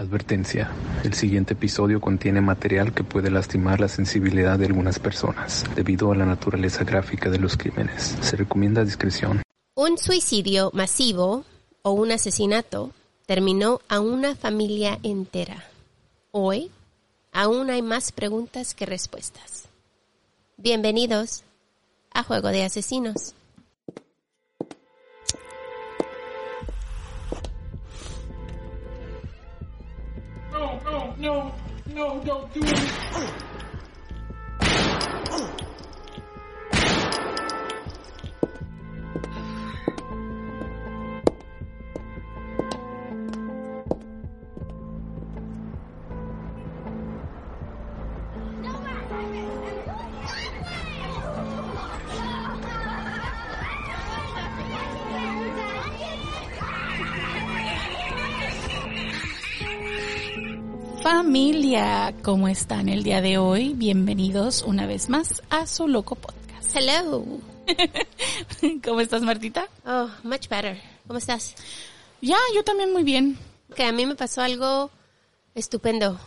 Advertencia. El siguiente episodio contiene material que puede lastimar la sensibilidad de algunas personas debido a la naturaleza gráfica de los crímenes. Se recomienda discreción. Un suicidio masivo o un asesinato terminó a una familia entera. Hoy, aún hay más preguntas que respuestas. Bienvenidos a Juego de Asesinos. No, no, no, no, don't do it. Familia, ¿cómo están el día de hoy? Bienvenidos una vez más a su loco podcast. Hello. ¿Cómo estás, Martita? Oh, much better. ¿Cómo estás? Ya, yo también muy bien. Que a mí me pasó algo estupendo.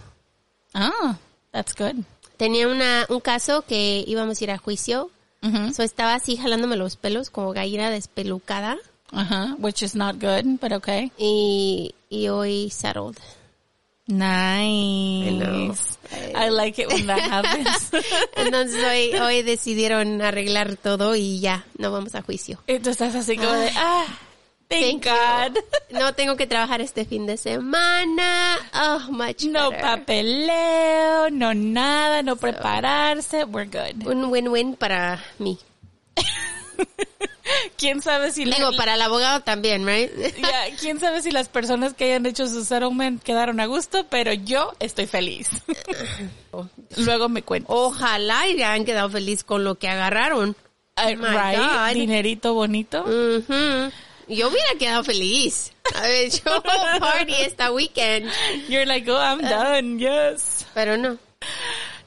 Ah, that's good. Tenía una, un caso que íbamos a ir a juicio. Ujú. So estaba así jalándome los pelos como gallina despelucada. Ajá, which is not good, but okay. Y, y hoy settled. Nice. I like it when that happens. Entonces hoy, hoy decidieron arreglar todo y ya, no vamos a juicio. estás así como de, ah, thank, Thank you. God. No tengo que trabajar este fin de semana. Oh, much No better. papeleo, no nada, no prepararse, we're good. Un win-win para mí. ¿Quién sabe si la- Digo, para el abogado también, right? Ya, quién sabe si las personas que hayan hecho su settlement quedaron a gusto, pero yo estoy feliz. Luego me cuento. Ojalá y hayan quedado feliz con lo que agarraron. My right, dinerito bonito. Ujú. Yo hubiera quedado feliz. Haber hecho party esta weekend. You're like, oh, I'm done, yes. Pero no.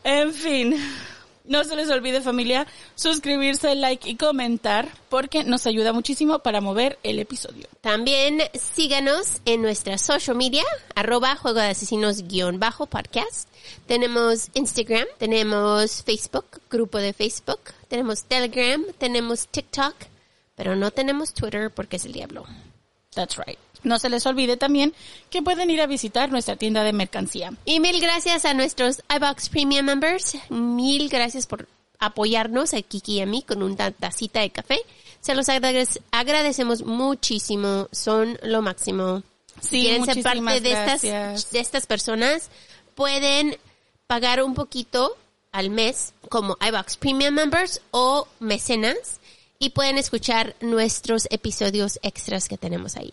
En fin, no se les olvide familia suscribirse, like y comentar porque nos ayuda muchísimo para mover el episodio. También síganos en nuestra social media, arroba juego de asesinos guion bajo podcast. Tenemos Instagram, tenemos Facebook, grupo de Facebook, tenemos Telegram, tenemos TikTok, pero no tenemos Twitter porque es el diablo. That's right. No se les olvide también que pueden ir a visitar nuestra tienda de mercancía. Y mil gracias a nuestros iBox Premium members. Mil gracias por apoyarnos a Kiki y a mí con una tacita de café. Se los agradec- agradecemos muchísimo. Son lo máximo. Sí, si quieren ser parte de estas, de estas personas, pueden pagar un poquito al mes como iBox Premium members o mecenas y pueden escuchar nuestros episodios extras que tenemos ahí.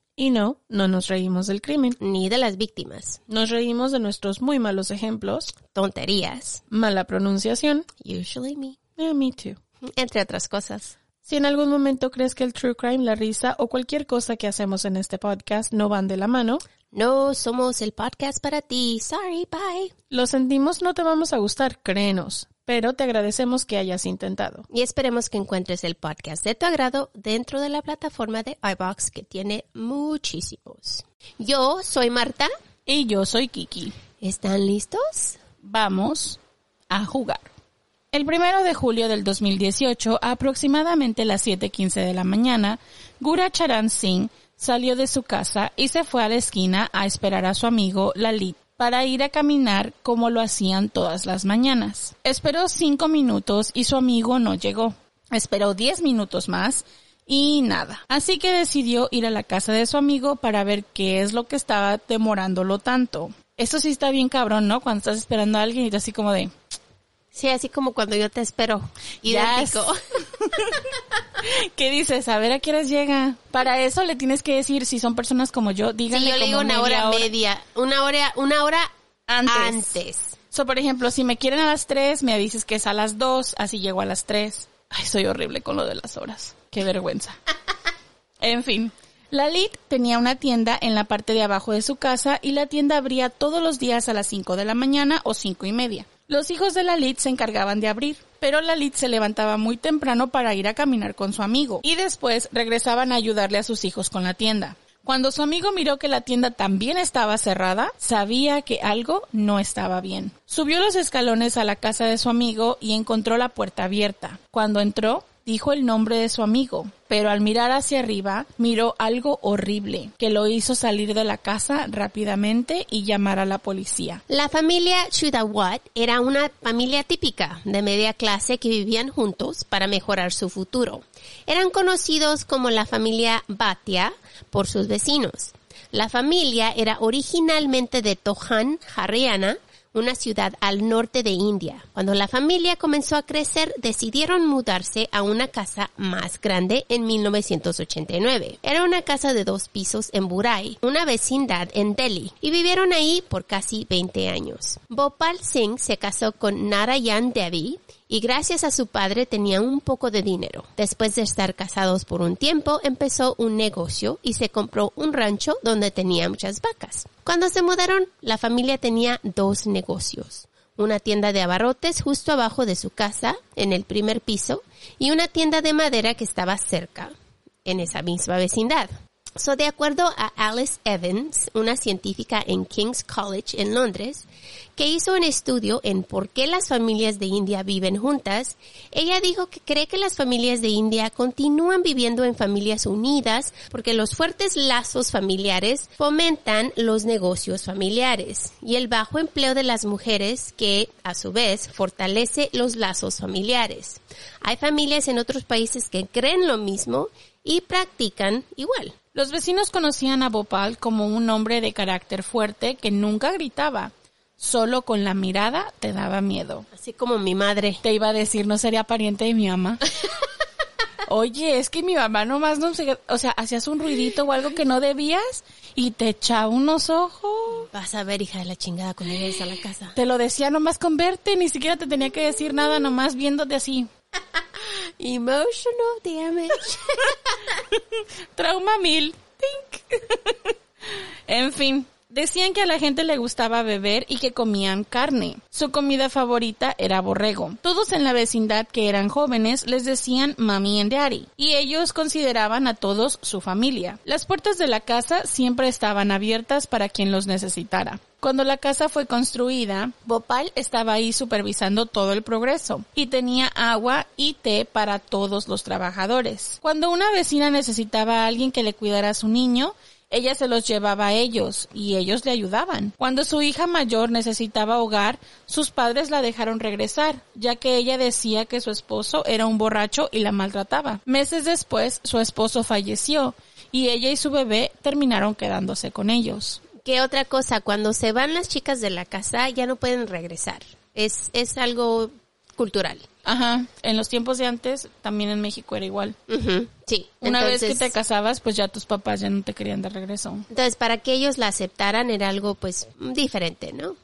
Y no, no nos reímos del crimen. ni de las víctimas, Nos reímos de nuestros muy malos ejemplos, tonterías, mala pronunciación, usually me, eh, me too. entre otras cosas. Si en algún momento crees que el true crime, la risa o cualquier cosa que hacemos en este podcast no van de la mano, No somos el podcast para ti. Sorry, bye. lo sentimos, no te vamos a gustar, créenos, pero te agradecemos que hayas intentado. Y esperemos que encuentres el podcast de tu agrado dentro de la plataforma de iBox que tiene muchísimos. Yo soy Marta. Y yo soy Kiki. ¿Están listos? Vamos a jugar. El primero de julio del 2018, a aproximadamente las 7.15 de la mañana, Gura Charan Singh salió de su casa y se fue a la esquina a esperar a su amigo Lalit para ir a caminar como lo hacían todas las mañanas. Esperó cinco minutos y su amigo no llegó. Esperó diez minutos más y nada. Así que decidió ir a la casa de su amigo para ver qué es lo que estaba demorándolo tanto. Esto sí está bien cabrón, ¿no? Cuando estás esperando a alguien y tú así como de, Sí, así como cuando yo te espero. Idéntico. ¿Qué dices? A ver a qué horas llega. Para eso le tienes que decir, si son personas como yo, Sí, díganle yo le digo como una media hora, media, una hora, una hora Antes. antes. So, por ejemplo, si me quieren a las 3, me dices que es a las 2, así llego a las 3. Ay, soy horrible con lo de las horas. Qué vergüenza. En fin. Lalit tenía una tienda en la parte de abajo de su casa y la tienda abría todos los días a las 5 de la mañana o cinco y media. Los hijos de Lalit se encargaban de abrir, pero Lalit se levantaba muy temprano para ir a caminar con su amigo y después regresaban a ayudarle a sus hijos con la tienda. Cuando su amigo miró que la tienda también estaba cerrada, sabía que algo no estaba bien. Subió los escalones a la casa de su amigo y encontró la puerta abierta. Cuando entró, dijo el nombre de su amigo, pero al mirar hacia arriba miró algo horrible que lo hizo salir de la casa rápidamente y llamar a la policía. La familia Chudawat era una familia típica de media clase que vivían juntos para mejorar su futuro. Eran conocidos como la familia Bhatia por sus vecinos. La familia era originalmente de Tohan, Haryana, una ciudad al norte de India. Cuando la familia comenzó a crecer, decidieron mudarse a una casa más grande en 1989. Era una casa de dos pisos en Burai, una vecindad en Delhi, y vivieron ahí por casi 20 años. Bhopal Singh se casó con Narayan Devi y gracias a su padre tenía un poco de dinero. Después de estar casados por un tiempo, empezó un negocio y se compró un rancho donde tenía muchas vacas. Cuando se mudaron, la familia tenía dos negocios. Una tienda de abarrotes justo abajo de su casa, en el primer piso, y una tienda de madera que estaba cerca, en esa misma vecindad. So, de acuerdo a Alice Evans, una científica en King's College en Londres, que hizo un estudio en por qué las familias de India viven juntas, ella dijo que cree que las familias de India continúan viviendo en familias unidas porque los fuertes lazos familiares fomentan los negocios familiares y el bajo empleo de las mujeres que, a su vez, fortalece los lazos familiares. Hay familias en otros países que creen lo mismo y practican igual. Los vecinos conocían a Bhopal como un hombre de carácter fuerte que nunca gritaba. Solo con la mirada te daba miedo. Así como mi madre. Te iba a decir, no sería pariente de mi mamá. Oye, es que mi mamá nomás no se, o sea, hacías un ruidito o algo que no debías y te echaba unos ojos. Vas a ver, hija de la chingada, cuando llegues a la casa. Te lo decía nomás con verte, ni siquiera te tenía que decir nada, nomás viéndote así. Emotional damage. Trauma mil. Tink. en fin, decían que a la gente le gustaba beber y que comían carne. Su comida favorita era borrego. Todos en la vecindad que eran jóvenes les decían mami and daddy y ellos consideraban a todos su familia. Las puertas de la casa siempre estaban abiertas para quien los necesitara. Cuando la casa fue construida, Bhopal estaba ahí supervisando todo el progreso y tenía agua y té para todos los trabajadores. Cuando una vecina necesitaba a alguien que le cuidara a su niño, ella se los llevaba a ellos y ellos le ayudaban. Cuando su hija mayor necesitaba hogar, sus padres la dejaron regresar, ya que ella decía que su esposo era un borracho y la maltrataba. Meses después, su esposo falleció y ella y su bebé terminaron quedándose con ellos. ¿Qué otra cosa? Cuando se van las chicas de la casa ya no pueden regresar. Es, es algo cultural. Ajá, en los tiempos de antes, también en México era igual. Sí. Una vez que te casabas, pues ya tus papás ya no te querían de regreso. Entonces, para que ellos la aceptaran era algo, pues, diferente, ¿no?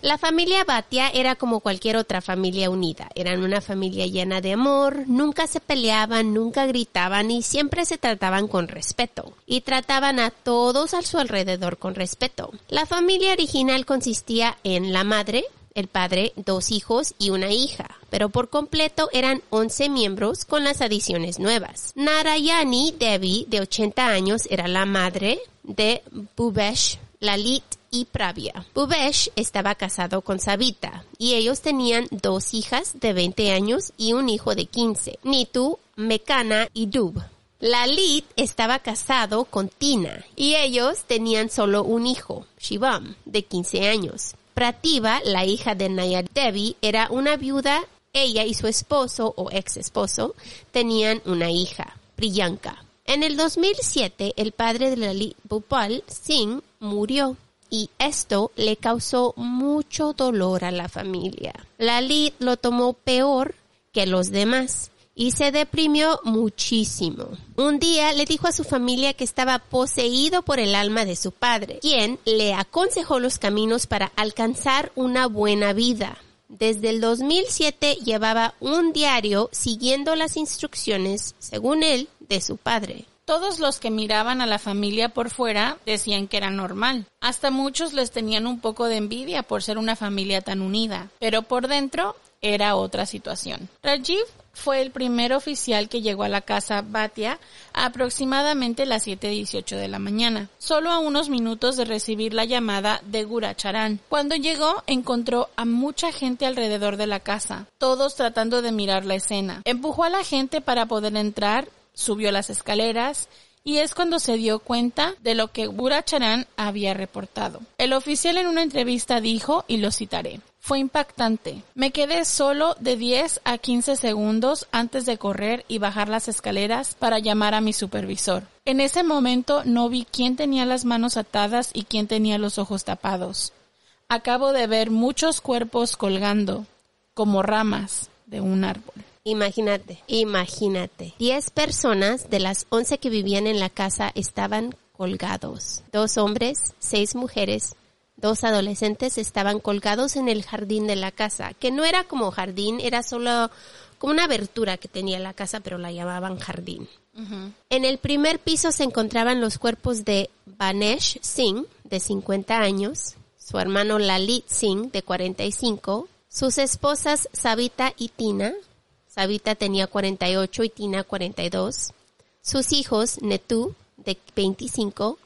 La familia Batia era como cualquier otra familia unida. Eran una familia llena de amor, nunca se peleaban, nunca gritaban y siempre se trataban con respeto. Y trataban a todos a su alrededor con respeto. La familia original consistía en la madre, el padre, dos hijos y una hija, pero por completo eran 11 miembros con las adiciones nuevas. Narayani Devi, de 80 años, era la madre de Bhubesh, Lalit y Pravia. Bhubesh estaba casado con Savita y ellos tenían dos hijas de 20 años y un hijo de 15, Nitu, Mekana y Dub. Lalit estaba casado con Tina y ellos tenían solo un hijo, Shivam, de 15 años. Prativa, la hija de Nayar Devi, era una viuda. Ella y su esposo o ex esposo tenían una hija, Priyanka. En el 2007, el padre de Lalit Bhupal Singh murió y esto le causó mucho dolor a la familia. Lalit lo tomó peor que los demás y se deprimió muchísimo. Un día le dijo a su familia que estaba poseído por el alma de su padre, quien le aconsejó los caminos para alcanzar una buena vida. Desde el 2007 llevaba un diario siguiendo las instrucciones, según él, de su padre. Todos los que miraban a la familia por fuera decían que era normal. Hasta muchos les tenían un poco de envidia por ser una familia tan unida. Pero por dentro era otra situación. Rajiv fue el primer oficial que llegó a la casa Batia a aproximadamente las 7.18 de la mañana, solo a unos minutos de recibir la llamada de Guracharan. Cuando llegó, encontró a mucha gente alrededor de la casa, todos tratando de mirar la escena. Empujó a la gente para poder entrar subió las escaleras y es cuando se dio cuenta de lo que Buracharan había reportado. El oficial en una entrevista dijo, y lo citaré, fue impactante. Me quedé solo de 10 a 15 segundos antes de correr y bajar las escaleras para llamar a mi supervisor. En ese momento no vi quién tenía las manos atadas y quién tenía los ojos tapados. Acabo de ver muchos cuerpos colgando, como ramas de un árbol. Imagínate, imagínate. Diez personas de las once que vivían en la casa estaban colgados. Dos hombres, seis mujeres, dos adolescentes estaban colgados en el jardín de la casa, que no era como jardín, era solo como una abertura que tenía la casa, pero la llamaban jardín. En el primer piso se encontraban los cuerpos de Banesh Singh, de 50 años, su hermano Lalit Singh, de 45, sus esposas Savita y Tina, Savita tenía 48 y Tina 42. Sus hijos, Netu, de 25,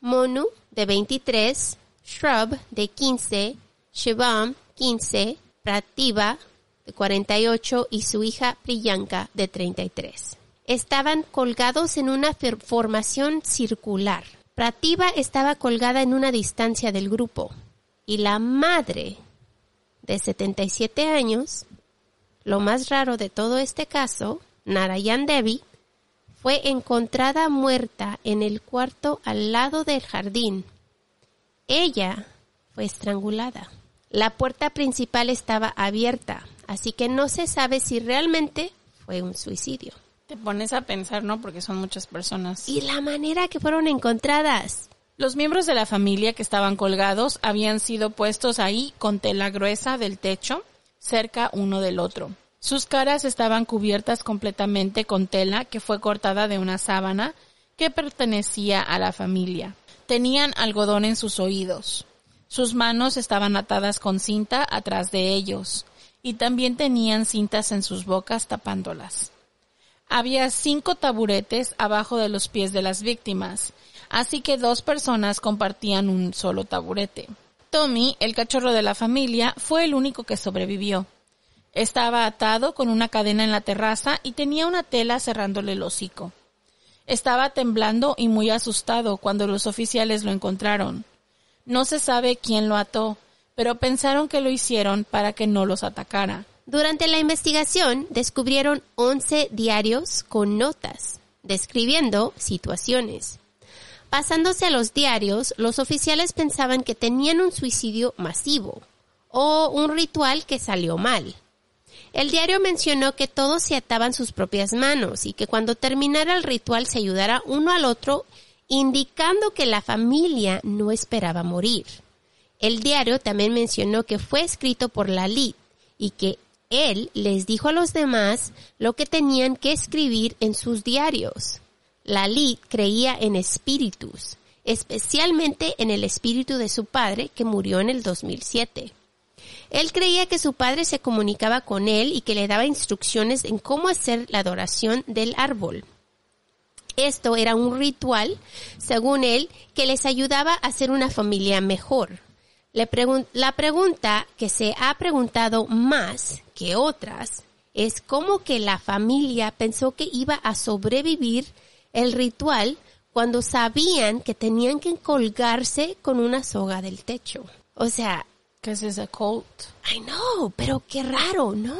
Monu, de 23, Shrub, de 15, Shivam, 15, Prativa, de 48 y su hija Priyanka, de 33. Estaban colgados en una formación circular. Prativa estaba colgada en una distancia del grupo y la madre, de 77 años, lo más raro de todo este caso, Narayan Devi, fue encontrada muerta en el cuarto al lado del jardín. Ella fue estrangulada. La puerta principal estaba abierta, así que no se sabe si realmente fue un suicidio. Te pones a pensar, ¿no? Porque son muchas personas. Y la manera que fueron encontradas. Los miembros de la familia que estaban colgados habían sido puestos ahí con tela gruesa del techo cerca uno del otro. Sus caras estaban cubiertas completamente con tela que fue cortada de una sábana que pertenecía a la familia. Tenían algodón en sus oídos. Sus manos estaban atadas con cinta atrás de ellos y también tenían cintas en sus bocas tapándolas. Había cinco taburetes abajo de los pies de las víctimas, así que dos personas compartían un solo taburete. Tommy, el cachorro de la familia, fue el único que sobrevivió. Estaba atado con una cadena en la terraza y tenía una tela cerrándole el hocico. Estaba temblando y muy asustado cuando los oficiales lo encontraron. No se sabe quién lo ató, pero pensaron que lo hicieron para que no los atacara. Durante la investigación descubrieron 11 diarios con notas, describiendo situaciones. Pasándose a los diarios, los oficiales pensaban que tenían un suicidio masivo o un ritual que salió mal. El diario mencionó que todos se ataban sus propias manos y que cuando terminara el ritual se ayudara uno al otro, indicando que la familia no esperaba morir. El diario también mencionó que fue escrito por Lalit y que él les dijo a los demás lo que tenían que escribir en sus diarios. Lalit creía en espíritus, especialmente en el espíritu de su padre que murió en el 2007. Él creía que su padre se comunicaba con él y que le daba instrucciones en cómo hacer la adoración del árbol. Esto era un ritual, según él, que les ayudaba a ser una familia mejor. la pregunta que se ha preguntado más que otras es cómo que la familia pensó que iba a sobrevivir el ritual cuando sabían que tenían que colgarse con una soga del techo. O sea, Because it's a cult. I know, pero qué raro, ¿no?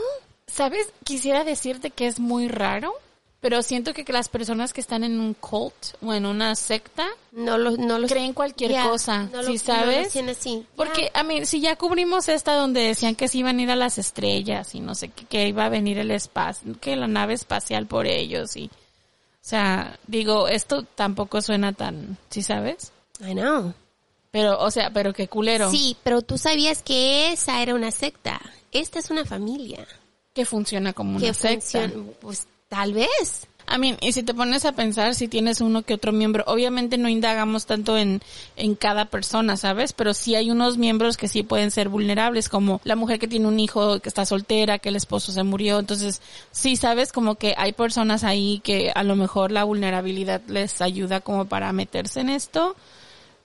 ¿Sabes? Quisiera decirte que es muy raro, pero siento que las personas que están en un cult o en una secta No lo, no lo creen cualquier cosa, no lo- ¿sí sabes? así. Porque, a mí, si ya cubrimos esta donde decían que se iban a ir a las estrellas y no sé qué, que iba a venir el espacio, que la nave espacial por ellos y, o sea, digo, esto tampoco suena tan, ¿sí sabes? I know. Pero, o sea, pero qué culero. Sí, pero tú sabías que esa era una secta. Esta es una familia. Que funciona como una secta. Pues tal vez. I mean, y si te pones a pensar si tienes uno que otro miembro, obviamente no indagamos tanto en, en cada persona, ¿sabes? Pero sí hay unos miembros que sí pueden ser vulnerables, como la mujer que tiene un hijo que está soltera, que el esposo se murió. Entonces, sí, ¿sabes? Como que hay personas ahí que a lo mejor la vulnerabilidad les ayuda como para meterse en esto,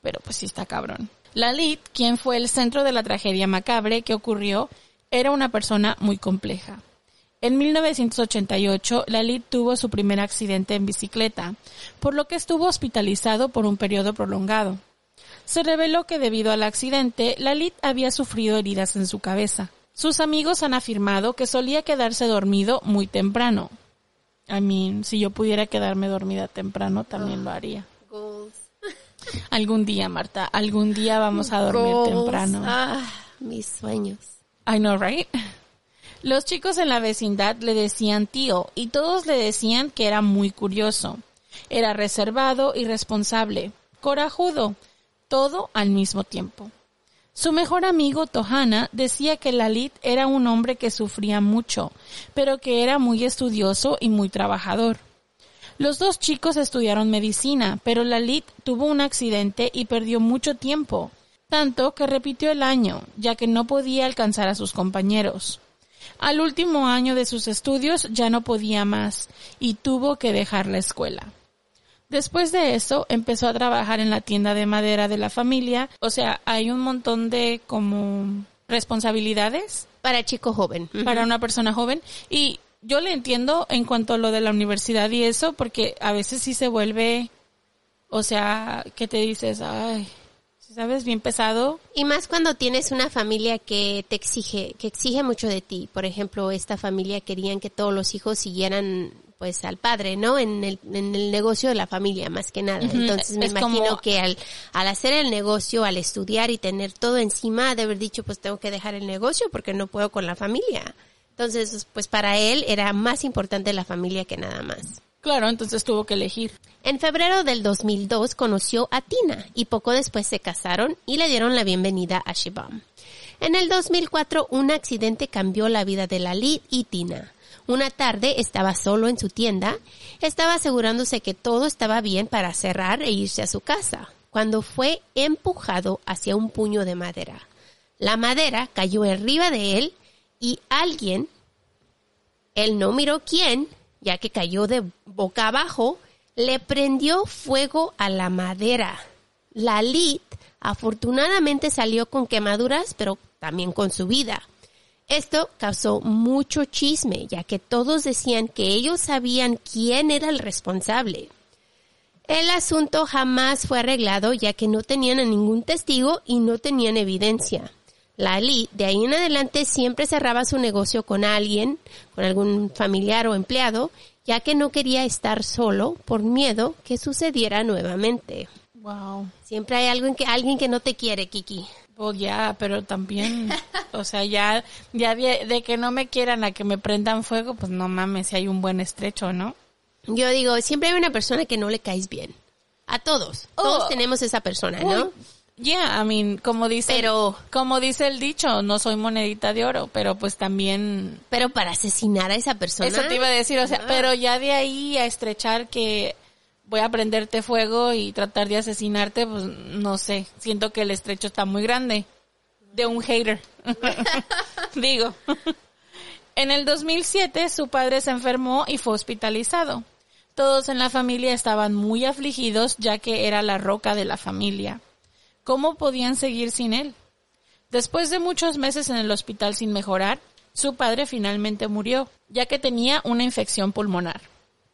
pero pues sí está cabrón. Lalit, quien fue el centro de la tragedia macabre que ocurrió, era una persona muy compleja. En 1988, Lalit tuvo su primer accidente en bicicleta, por lo que estuvo hospitalizado por un periodo prolongado. Se reveló que debido al accidente, Lalit había sufrido heridas en su cabeza. Sus amigos han afirmado que solía quedarse dormido muy temprano. I mean, si yo pudiera quedarme dormida temprano, también lo haría. Algún día, Marta, algún día vamos a dormir Goals. temprano. Ah, mis sueños. I know, right? Los chicos en la vecindad le decían tío y todos le decían que era muy curioso. Era reservado y responsable, corajudo, todo al mismo tiempo. Su mejor amigo Tohana decía que Lalit era un hombre que sufría mucho, pero que era muy estudioso y muy trabajador. Los dos chicos estudiaron medicina, pero Lalit tuvo un accidente y perdió mucho tiempo, tanto que repitió el año, ya que no podía alcanzar a sus compañeros. Al último año de sus estudios ya no podía más y tuvo que dejar la escuela. Después de eso empezó a trabajar en la tienda de madera de la familia, o sea, hay un montón de como responsabilidades Para chico joven. para una persona joven y yo le entiendo en cuanto a lo de la universidad y eso porque a veces sí se vuelve o sea que te dices ay sabes bien pesado Y más cuando tienes una familia que te exige, que exige mucho de ti. Por ejemplo, esta familia querían que todos los hijos siguieran pues al padre, ¿no? En el, en el negocio de la familia, más que nada. Entonces me es imagino como- que al, al hacer el negocio, al estudiar y tener todo encima, de haber dicho, pues tengo que dejar el negocio porque no puedo con la familia. Entonces, pues para él era más importante la familia que nada más. Claro entonces tuvo que elegir En febrero del 2002 conoció a Tina y poco después se casaron y le dieron la bienvenida a Shibam. En el 2004 un accidente cambió la vida de Lalit y Tina. Una tarde estaba solo en su tienda, estaba asegurándose que todo estaba bien para cerrar e irse a su casa, cuando fue empujado hacia un puño de madera. La madera cayó arriba de él y alguien él no miró quién, ya que cayó de boca abajo, le prendió fuego a la madera. Lalit afortunadamente salió con quemaduras, pero también con su vida. Esto causó mucho chisme, ya que todos decían que ellos sabían quién era el responsable. El asunto jamás fue arreglado, ya que no tenían a ningún testigo y no tenían evidencia. Lali, de ahí en adelante, siempre cerraba su negocio con alguien, con algún familiar o empleado, ya que no quería estar solo por miedo que sucediera nuevamente. wow Siempre hay alguien que, alguien que no te quiere, Kiki. pues ya pero también o sea ya ya de, de que no me quieran a que me prendan fuego pues no mames si hay un buen estrecho no Yo digo, siempre hay una persona que no le caes bien. A todos. Todos Oh. tenemos esa persona, ¿no? Uy, Yeah, I mean, como dice, Pero- como dice el dicho, no soy monedita de oro, pero pues también, Pero para asesinar a esa persona. eso te iba a decir, o sea, Ah. pero ya de ahí a estrechar que voy a prenderte fuego y tratar de asesinarte, pues no sé, siento que el estrecho está muy grande de un hater. Digo. En el 2007 su padre se enfermó y fue hospitalizado. Todos en la familia estaban muy afligidos ya que era la roca de la familia. ¿Cómo podían seguir sin él? Después de muchos meses en el hospital sin mejorar, su padre finalmente murió, ya que tenía una infección pulmonar.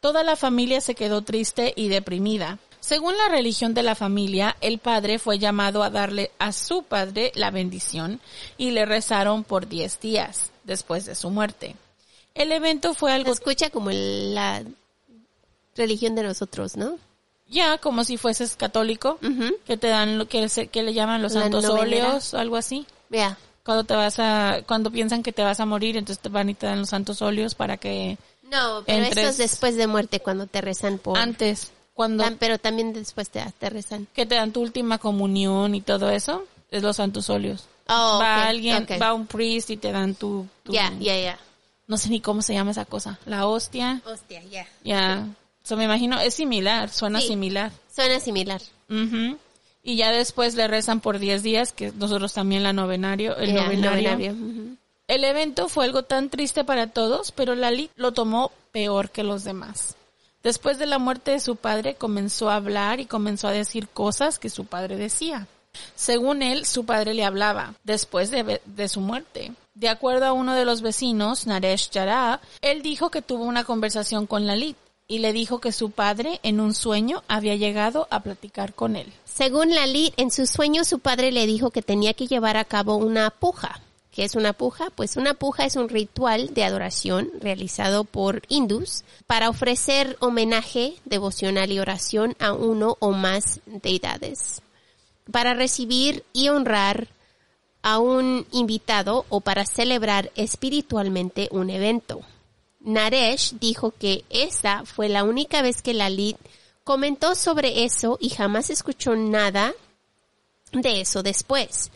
Toda la familia se quedó triste y deprimida. Según la religión de la familia, el padre fue llamado a darle a su padre la bendición y le rezaron por 10 días después de su muerte. El evento fue algo escucha como la religión de nosotros, ¿no? Ya como si fueses católico, Ujú. que te dan lo que, se- que le llaman los santos óleos o algo así. Vea. Cuando te vas a, cuando piensan que te vas a morir, entonces te van y te dan los santos óleos para que No, pero Entre- esto es después de muerte cuando te rezan por... antes, cuando Tam- pero también después te, te rezan. que te dan tu última comunión y todo eso, es los santos óleos. Oh, va ok, alguien, ok. va un priest y te dan tu, Ya, ya, ya. no sé ni cómo se llama esa cosa, la hostia, Hostia, ya. ya, so, me imagino, es similar, suena Sí. similar. Suena similar. Y ya después le rezan por 10 días, que nosotros también la novenario, el Ya, novenario. El evento fue algo tan triste para todos, pero Lali lo tomó peor que los demás. Después de la muerte de su padre, comenzó a hablar y comenzó a decir cosas que su padre decía. Según él, su padre le hablaba después de, de su muerte. De acuerdo a uno de los vecinos, Naresh Yara, él dijo que tuvo una conversación con Lalit y le dijo que su padre en un sueño había llegado a platicar con él. Según Lalit, en su sueño su padre le dijo que tenía que llevar a cabo una puja. ¿Qué es una puja? Pues una puja es un ritual de adoración realizado por hindús para ofrecer homenaje devocional y oración a uno o más deidades. Para recibir y honrar a un invitado o para celebrar espiritualmente un evento. Naresh dijo que esa fue la única vez que Lalit comentó sobre eso y jamás escuchó nada de eso después.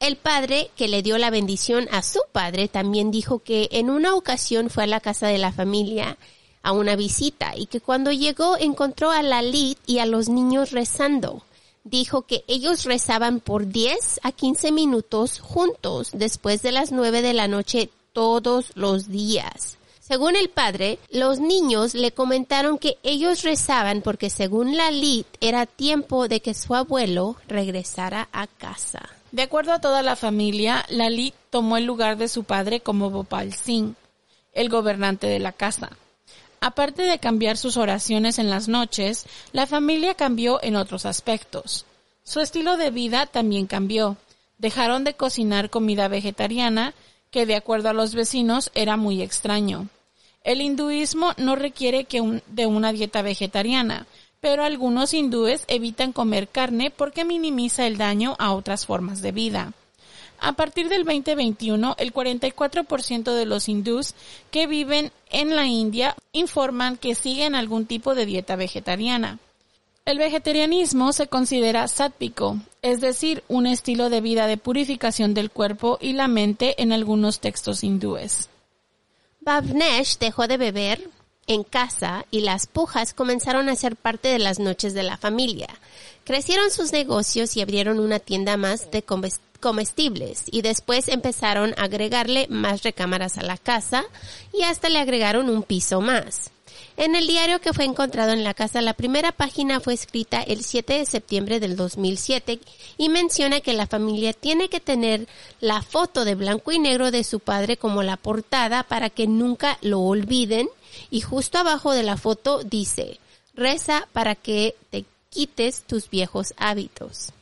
El padre que le dio la bendición a su padre también dijo que en una ocasión fue a la casa de la familia a una visita y que cuando llegó encontró a Lalit y a los niños rezando. Dijo que ellos rezaban por 10 a 15 minutos juntos después de las 9 de la noche todos los días. Según el padre, los niños le comentaron que ellos rezaban porque según Lalit era tiempo de que su abuelo regresara a casa. De acuerdo a toda la familia, Lalit tomó el lugar de su padre como Bhopal Singh, el gobernante de la casa. Aparte de cambiar sus oraciones en las noches, la familia cambió en otros aspectos. Su estilo de vida también cambió. Dejaron de cocinar comida vegetariana, que de acuerdo a los vecinos era muy extraño. El hinduismo no requiere que de una dieta vegetariana, pero algunos hindúes evitan comer carne porque minimiza el daño a otras formas de vida. A partir del 2021, el 44% de los hindús que viven en la India informan que siguen algún tipo de dieta vegetariana. El vegetarianismo se considera sátvico, es decir, un estilo de vida de purificación del cuerpo y la mente en algunos textos hindúes. Bhavnesh dejó de beber en casa y las pujas comenzaron a ser parte de las noches de la familia. Crecieron sus negocios y abrieron una tienda más de comes- comestibles y después empezaron a agregarle más recámaras a la casa y hasta le agregaron un piso más. En el diario que fue encontrado en la casa, la primera página fue escrita el 7 de septiembre del 2007 y menciona que la familia tiene que tener la foto de blanco y negro de su padre como la portada para que nunca lo olviden y justo abajo de la foto dice, reza para que te quites tus viejos hábitos.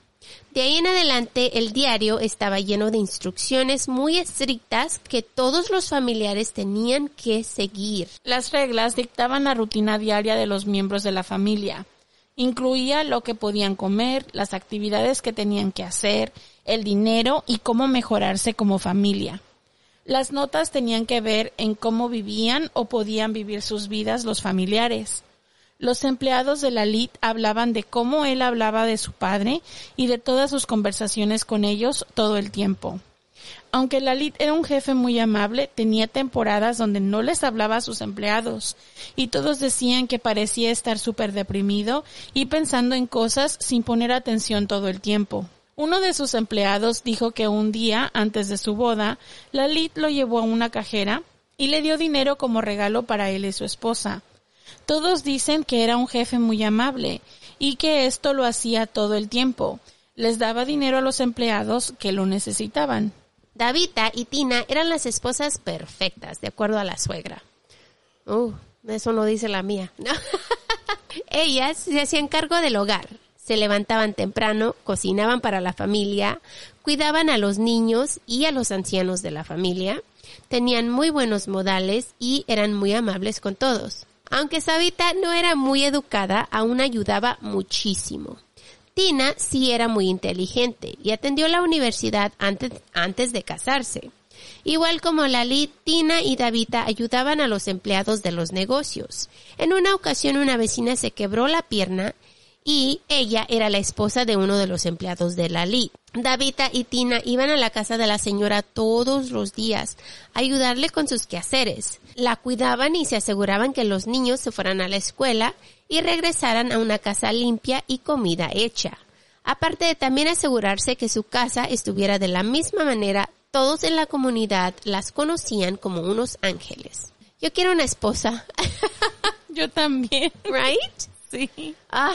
De ahí en adelante el diario estaba lleno de instrucciones muy estrictas que todos los familiares tenían que seguir. Las reglas dictaban la rutina diaria de los miembros de la familia. Incluía lo que podían comer, las actividades que tenían que hacer, el dinero y cómo mejorarse como familia. Las notas tenían que ver en cómo vivían o podían vivir sus vidas los familiares. Los empleados de la LIT hablaban de cómo él hablaba de su padre y de todas sus conversaciones con ellos todo el tiempo. Aunque Lalit era un jefe muy amable, tenía temporadas donde no les hablaba a sus empleados y todos decían que parecía estar súper deprimido y pensando en cosas sin poner atención todo el tiempo. Uno de sus empleados dijo que un día antes de su boda, Lalit lo llevó a una cajera y le dio dinero como regalo para él y su esposa. Todos dicen que era un jefe muy amable y que esto lo hacía todo el tiempo. Les daba dinero a los empleados que lo necesitaban. Davita y Tina eran las esposas perfectas, de acuerdo a la suegra. Uh, Eso no dice la mía. No. Ellas se hacían cargo del hogar. Se levantaban temprano, cocinaban para la familia, cuidaban a los niños y a los ancianos de la familia, tenían muy buenos modales y eran muy amables con todos. Aunque Sabita no era muy educada, aún ayudaba muchísimo. Tina sí era muy inteligente y atendió la universidad antes, de casarse. Igual como Lali, Tina y Davita ayudaban a los empleados de los negocios. En una ocasión una vecina se quebró la pierna y ella era la esposa de uno de los empleados de Lali. Davita y Tina iban a la casa de la señora todos los días a ayudarle con sus quehaceres. La cuidaban y se aseguraban que los niños se fueran a la escuela y regresaran a una casa limpia y comida hecha. Aparte de también asegurarse que su casa estuviera de la misma manera, todos en la comunidad las conocían como unos ángeles. Yo quiero una esposa. Yo también. right? Sí. Ah,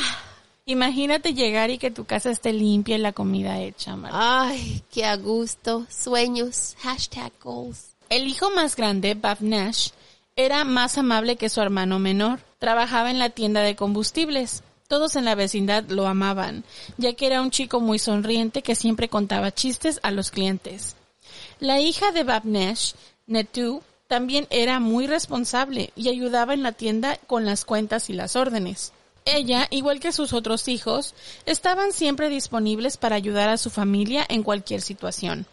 Imagínate llegar y que tu casa esté limpia y la comida hecha, Marta. ay, qué a gusto. Sueños. Hashtag goals. El hijo más grande, Bab Nash, era más amable que su hermano menor. Trabajaba en la tienda de combustibles. Todos en la vecindad lo amaban, ya que era un chico muy sonriente que siempre contaba chistes a los clientes. La hija de Bab Nash, Netu, también era muy responsable y ayudaba en la tienda con las cuentas y las órdenes. Ella, igual que sus otros hijos, estaban siempre disponibles para ayudar a su familia en cualquier situación.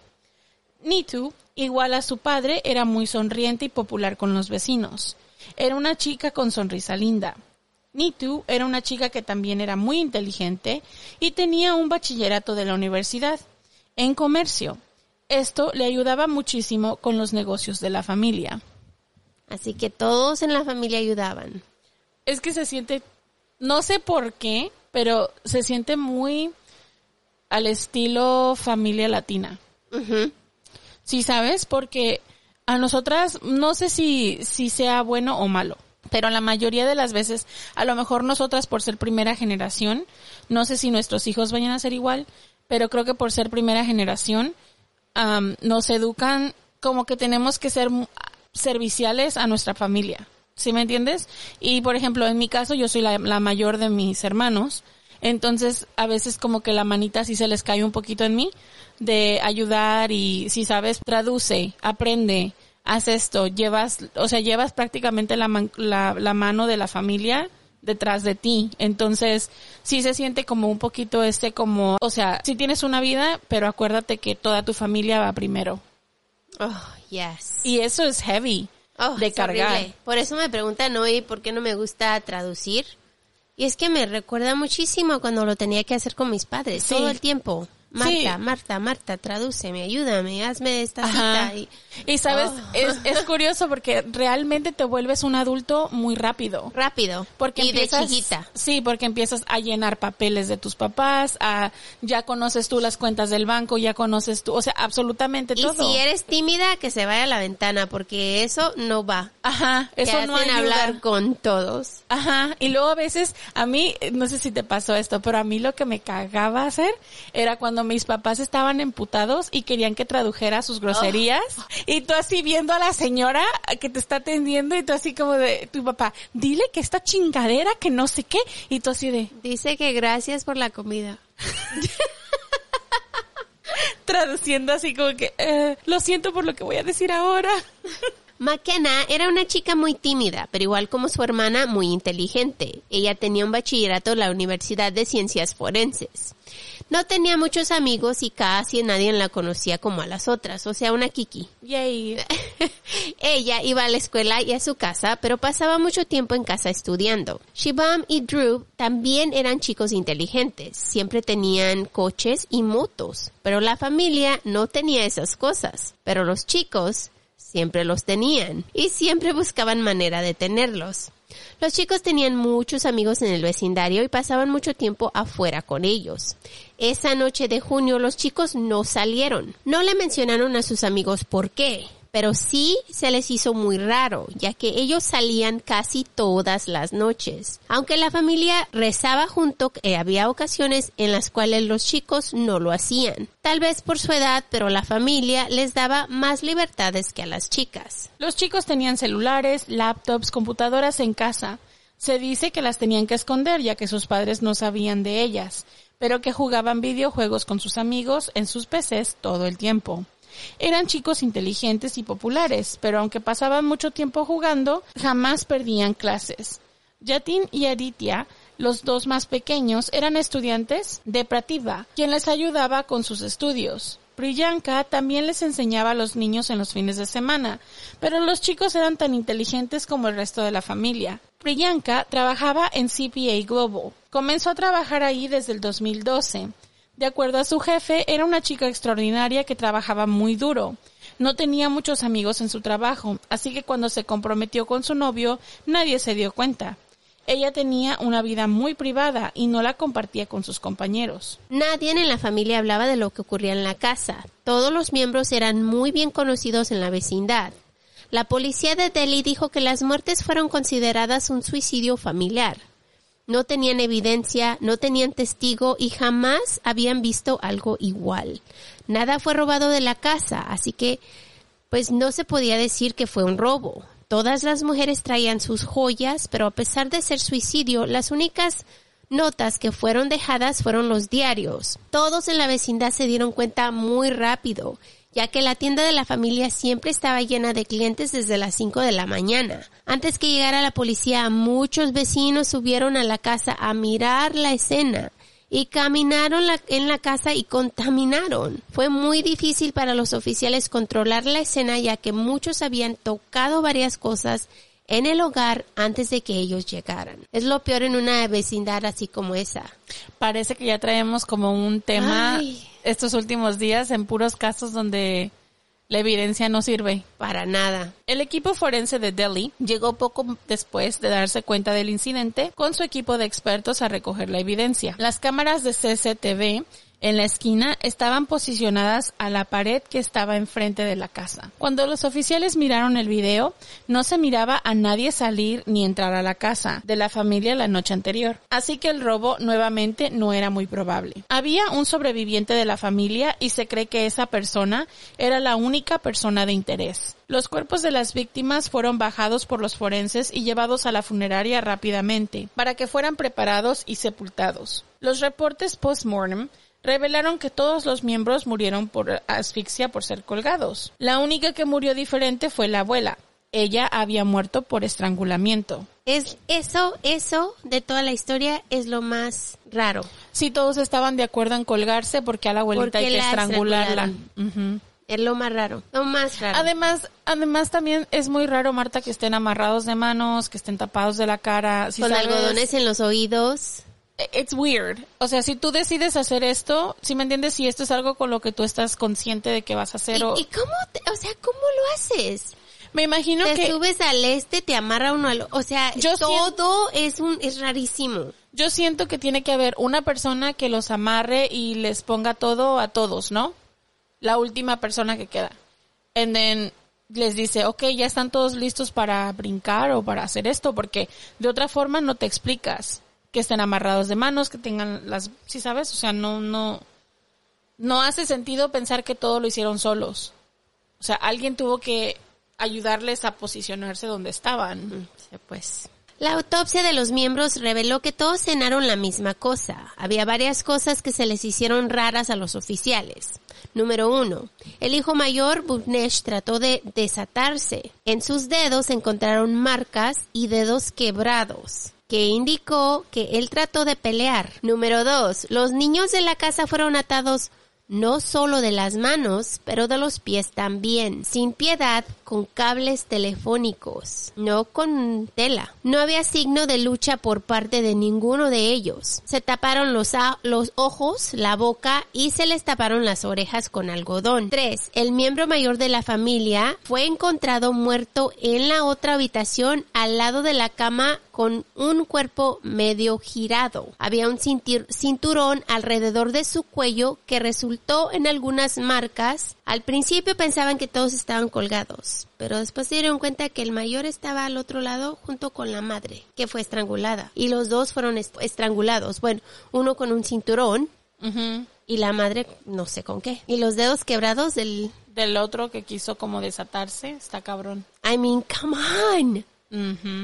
Nitu, igual a su padre, era muy sonriente y popular con los vecinos. Era una chica con sonrisa linda. Nitu era una chica que también era muy inteligente y tenía un bachillerato de la universidad en comercio. Esto le ayudaba muchísimo con los negocios de la familia. Así que todos en la familia ayudaban. Es que se siente, no sé por qué, pero se siente muy al estilo familia latina. Ujú. Sí, ¿sabes? Porque a nosotras, no sé si, si sea bueno o malo, pero la mayoría de las veces, a lo mejor nosotras por ser primera generación, no sé si nuestros hijos vayan a ser igual, pero creo que por ser primera generación, am, nos educan como que tenemos que ser serviciales a nuestra familia. ¿Sí me entiendes? Y por ejemplo, en mi caso, yo soy la, la mayor de mis hermanos. Entonces, a veces como que la manita sí se les cae un poquito en mí de ayudar y si sabes, traduce, aprende, haz esto, llevas, o sea, llevas prácticamente la, man- la, la mano de la familia detrás de ti. Entonces, sí se siente como un poquito este como, o sea, si tienes una vida, pero acuérdate que toda tu familia va primero. Oh, yes. Y eso es heavy Oh, de cargar. Por eso me preguntan hoy por qué no me gusta traducir. Y es que me recuerda muchísimo cuando lo tenía que hacer con mis padres, Sí. todo el tiempo. Marta, Sí. Marta, Marta, tradúceme, ayúdame, hazme esta Ajá. cita. Y, Y sabes, Oh. es, es curioso porque realmente te vuelves un adulto muy rápido. rápido. Porque y empiezas, de chiquita. Sí, porque empiezas a llenar papeles de tus papás, a, ya conoces tú las cuentas del banco, ya conoces tú, o sea, absolutamente Y todo. si eres tímida, que se vaya a la ventana, porque eso no va. Ajá, eso Te no hacen ayuda. hablar con todos. Ajá, y luego a veces, a mí, no sé si te pasó esto, pero a mí lo que me cagaba hacer era cuando mis papás estaban emputados y querían que tradujera sus groserías. Y tú así viendo a la señora que te está atendiendo y tú así como de, tu papá, dile que esta chingadera, que no sé qué. Y tú así de, Dice que gracias por la comida. traduciendo así como que, "Eh, lo siento por lo que voy a decir ahora. McKenna era una chica muy tímida, pero igual como su hermana, muy inteligente. Ella tenía un bachillerato en la Universidad de Ciencias Forenses. No tenía muchos amigos y casi nadie la conocía como a las otras, o sea, una kiki. Yay. Ella iba a la escuela y a su casa, pero pasaba mucho tiempo en casa estudiando. Shibam y Drew también eran chicos inteligentes, siempre tenían coches y motos, pero la familia no tenía esas cosas, pero los chicos siempre los tenían y siempre buscaban manera de tenerlos. Los chicos tenían muchos amigos en el vecindario y pasaban mucho tiempo afuera con ellos. Esa noche de junio los chicos no salieron. No le mencionaron a sus amigos por qué, pero sí se les hizo muy raro, ya que ellos salían casi todas las noches. Aunque la familia rezaba junto, eh, había ocasiones en las cuales los chicos no lo hacían. Tal vez por su edad, pero la familia les daba más libertades que a las chicas. Los chicos tenían celulares, laptops, computadoras en casa. Se dice que las tenían que esconder ya que sus padres no sabían de ellas, pero que jugaban videojuegos con sus amigos en sus PCs todo el tiempo. Eran chicos inteligentes y populares, pero aunque pasaban mucho tiempo jugando, jamás perdían clases. Yatin y Aditya, los dos más pequeños, eran estudiantes de Prativa, quien les ayudaba con sus estudios. Priyanka también les enseñaba a los niños en los fines de semana, pero los chicos eran tan inteligentes como el resto de la familia. Priyanka trabajaba en CPA Global. Comenzó a trabajar ahí desde el 2012. De acuerdo a su jefe, era una chica extraordinaria que trabajaba muy duro. No tenía muchos amigos en su trabajo, así que cuando se comprometió con su novio, nadie se dio cuenta. Ella tenía una vida muy privada y no la compartía con sus compañeros. Nadie en la familia hablaba de lo que ocurría en la casa. Todos los miembros eran muy bien conocidos en la vecindad. La policía de Delhi dijo que las muertes fueron consideradas un suicidio familiar. No tenían evidencia, no tenían testigo y jamás habían visto algo igual. Nada fue robado de la casa, así que pues no se podía decir que fue un robo. Todas las mujeres traían sus joyas, pero a pesar de ser suicidio, las únicas notas que fueron dejadas fueron los diarios. Todos en la vecindad se dieron cuenta muy rápido, ya que la tienda de la familia siempre estaba llena de clientes desde las 5 de la mañana. Antes que llegara la policía, muchos vecinos subieron a la casa a mirar la escena y caminaron en la casa y contaminaron. Fue muy difícil para los oficiales controlar la escena ya que muchos habían tocado varias cosas en el hogar antes de que ellos llegaran. Es lo peor en una vecindad así como esa. Parece que ya traemos como un tema estos últimos días en puros casos donde la evidencia no sirve. Para nada. El equipo forense de Delhi llegó poco después de darse cuenta del incidente con su equipo de expertos a recoger la evidencia. Las cámaras de CCTV en la esquina estaban posicionadas a la pared que estaba enfrente de la casa. Cuando los oficiales miraron el video, no se miraba a nadie salir ni entrar a la casa de la familia la noche anterior. Así que el robo nuevamente no era muy probable. Había un sobreviviente de la familia y se cree que esa persona era la única persona de interés. Los cuerpos de las víctimas fueron bajados por los forenses y llevados a la funeraria rápidamente para que fueran preparados y sepultados. Los reportes post-mortem revelaron que todos los miembros murieron por asfixia por ser colgados. La única que murió diferente fue la abuela. Ella había muerto por estrangulamiento. Es eso, eso de toda la historia es lo más raro. Sí, todos estaban de acuerdo en colgarse porque a la abuelita hay que estrangularla. Es lo más raro, lo más raro. Además, además también es muy raro, Marta, que estén amarrados de manos, que estén tapados de la cara. Con algodones en los oídos it's weird. O sea, si tú decides hacer esto, si me entiendes, si esto es algo con lo que tú estás consciente de que vas a hacer ¿Y, o... ¿Y cómo, o sea, cómo lo haces? Me imagino te que... Te subes al este, te amarra uno al... O sea, yo todo es un, es rarísimo. Yo siento que tiene que haber una persona que los amarre y les ponga todo a todos, ¿no? La última persona que queda. And then les dice, ok, ya están todos listos para brincar o para hacer esto, porque de otra forma no te explicas que estén amarrados de manos, que tengan las, si sabes, o sea, no, no, no hace sentido pensar que todo lo hicieron solos. O sea, alguien tuvo que ayudarles a posicionarse donde estaban. pues. La autopsia de los miembros reveló que todos cenaron la misma cosa. Había varias cosas que se les hicieron raras a los oficiales. Número uno, el hijo mayor, Bhuvnesh, trató de desatarse. En sus dedos encontraron marcas y dedos quebrados que indicó que él trató de pelear. Número dos, los niños de la casa fueron atados no solo de las manos, pero de los pies también, sin piedad, con cables telefónicos, no con tela. No había signo de lucha por parte de ninguno de ellos. Se taparon los, los ojos, la boca y se les taparon las orejas con algodón. 3. El miembro mayor de la familia fue encontrado muerto en la otra habitación al lado de la cama con un cuerpo medio girado. Había un cinturón alrededor de su cuello que resultó en algunas marcas. Al principio pensaban que todos estaban colgados, pero después se dieron cuenta que el mayor estaba al otro lado junto con la madre, que fue estrangulada. Y los dos fueron est- estrangulados. Bueno, uno con un cinturón y la madre no sé con qué. Y los dedos quebrados del... Del otro que quiso como desatarse, está cabrón. I mean, come on.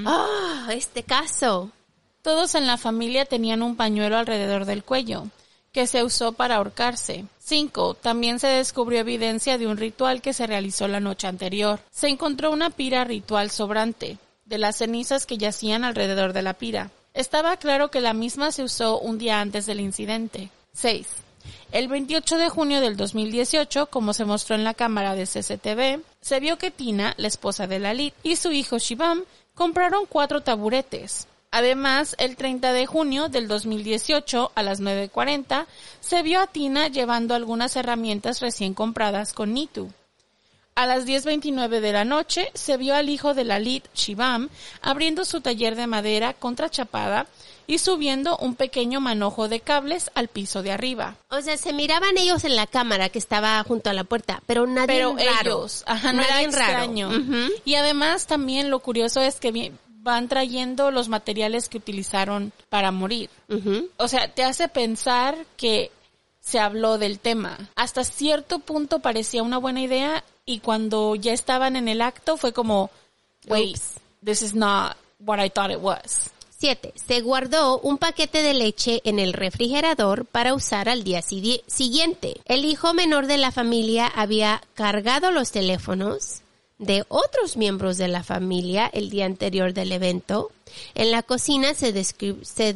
Ah, este caso. Todos en la familia tenían un pañuelo alrededor del cuello, que se usó para ahorcarse. 5. También se descubrió evidencia de un ritual que se realizó la noche anterior. Se encontró una pira ritual sobrante, de las cenizas que yacían alrededor de la pira. Estaba claro que la misma se usó un día antes del incidente. 6. El 28 de junio del 2018, como se mostró en la cámara de CCTV, se vio que Tina, la esposa de Lalit, y su hijo Shivam compraron cuatro taburetes. Además, el 30 de junio del 2018, a las 9.40, se vio a Tina llevando algunas herramientas recién compradas con Nitu. A las 10.29 de la noche se vio al hijo de Lalit, Shivam, abriendo su taller de madera contrachapada y subiendo un pequeño manojo de cables al piso de arriba. O sea, se miraban ellos en la cámara que estaba junto a la puerta, pero nadie Pero raro. ellos, ajá, no era Nadie raro. extraño. Y además también lo curioso es que van trayendo los materiales que utilizaron para morir. O sea, te hace pensar que se habló del tema. Hasta cierto punto parecía una buena idea y cuando ya estaban en el acto fue como, wait, Oops. this is not what I thought it was. 7. Se guardó un paquete de leche en el refrigerador para usar al día si- siguiente. El hijo menor de la familia había cargado los teléfonos de otros miembros de la familia el día anterior del evento. En la cocina se, se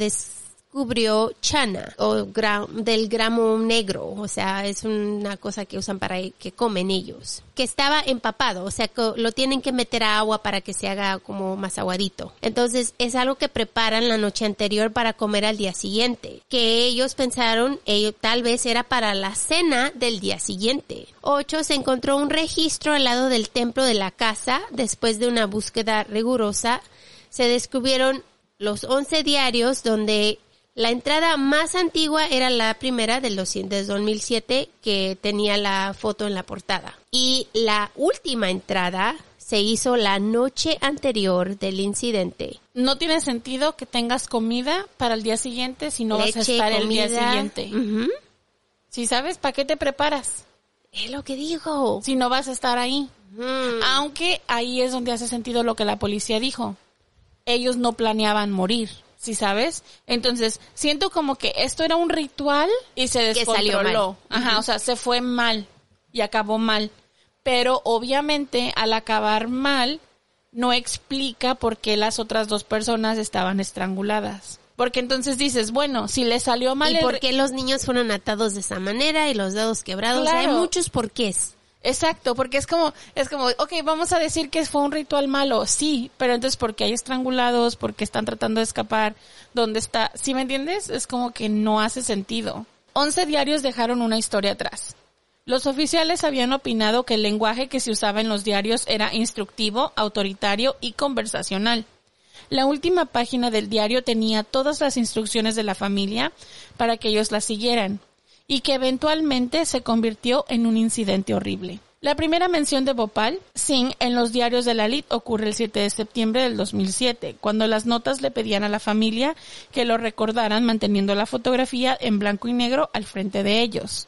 descubrió chana o gra- del gramo negro, o sea, es una cosa que usan para que comen ellos, que estaba empapado, o sea, que lo tienen que meter a agua para que se haga como más aguadito. Entonces, es algo que preparan la noche anterior para comer al día siguiente, que ellos pensaron, ellos tal vez era para la cena del día siguiente. 8. Se encontró un registro al lado del templo de la casa después de una búsqueda rigurosa. Se descubrieron los 11 diarios donde la entrada más antigua era la primera del 200 2007 que tenía la foto en la portada. Y la última entrada se hizo la noche anterior del incidente. No tiene sentido que tengas comida para el día siguiente si no vas a estar el día siguiente. Si sabes, ¿para qué te preparas? Es lo que digo. Si no vas a estar ahí. Aunque ahí es donde hace sentido lo que la policía dijo. Ellos no planeaban morir, ¿sí sabes? Entonces, siento como que esto era un ritual y se Que salió descontroló. mal. Ajá, o sea, se fue mal y acabó mal. Pero obviamente al acabar mal no explica por qué las otras dos personas estaban estranguladas. Porque entonces dices, bueno, si le salió mal ¿Y el por qué los niños fueron atados de esa manera y los dedos quebrados? Claro. Hay muchos porqués. Exacto, porque es como, es como, ok, vamos a decir que fue un ritual malo, sí, pero entonces porque hay estrangulados, porque están tratando de escapar, ¿dónde está? ¿Sí me entiendes? Es como que no hace sentido. Once diarios dejaron una historia atrás. Los oficiales habían opinado que el lenguaje que se usaba en los diarios era instructivo, autoritario y conversacional. La última página del diario tenía todas las instrucciones de la familia para que ellos las siguieran y que eventualmente se convirtió en un incidente horrible. La primera mención de Bhopal Singh en los diarios de la LIT ocurre el 7 de septiembre del 2007, cuando las notas le pedían a la familia que lo recordaran manteniendo la fotografía en blanco y negro al frente de ellos.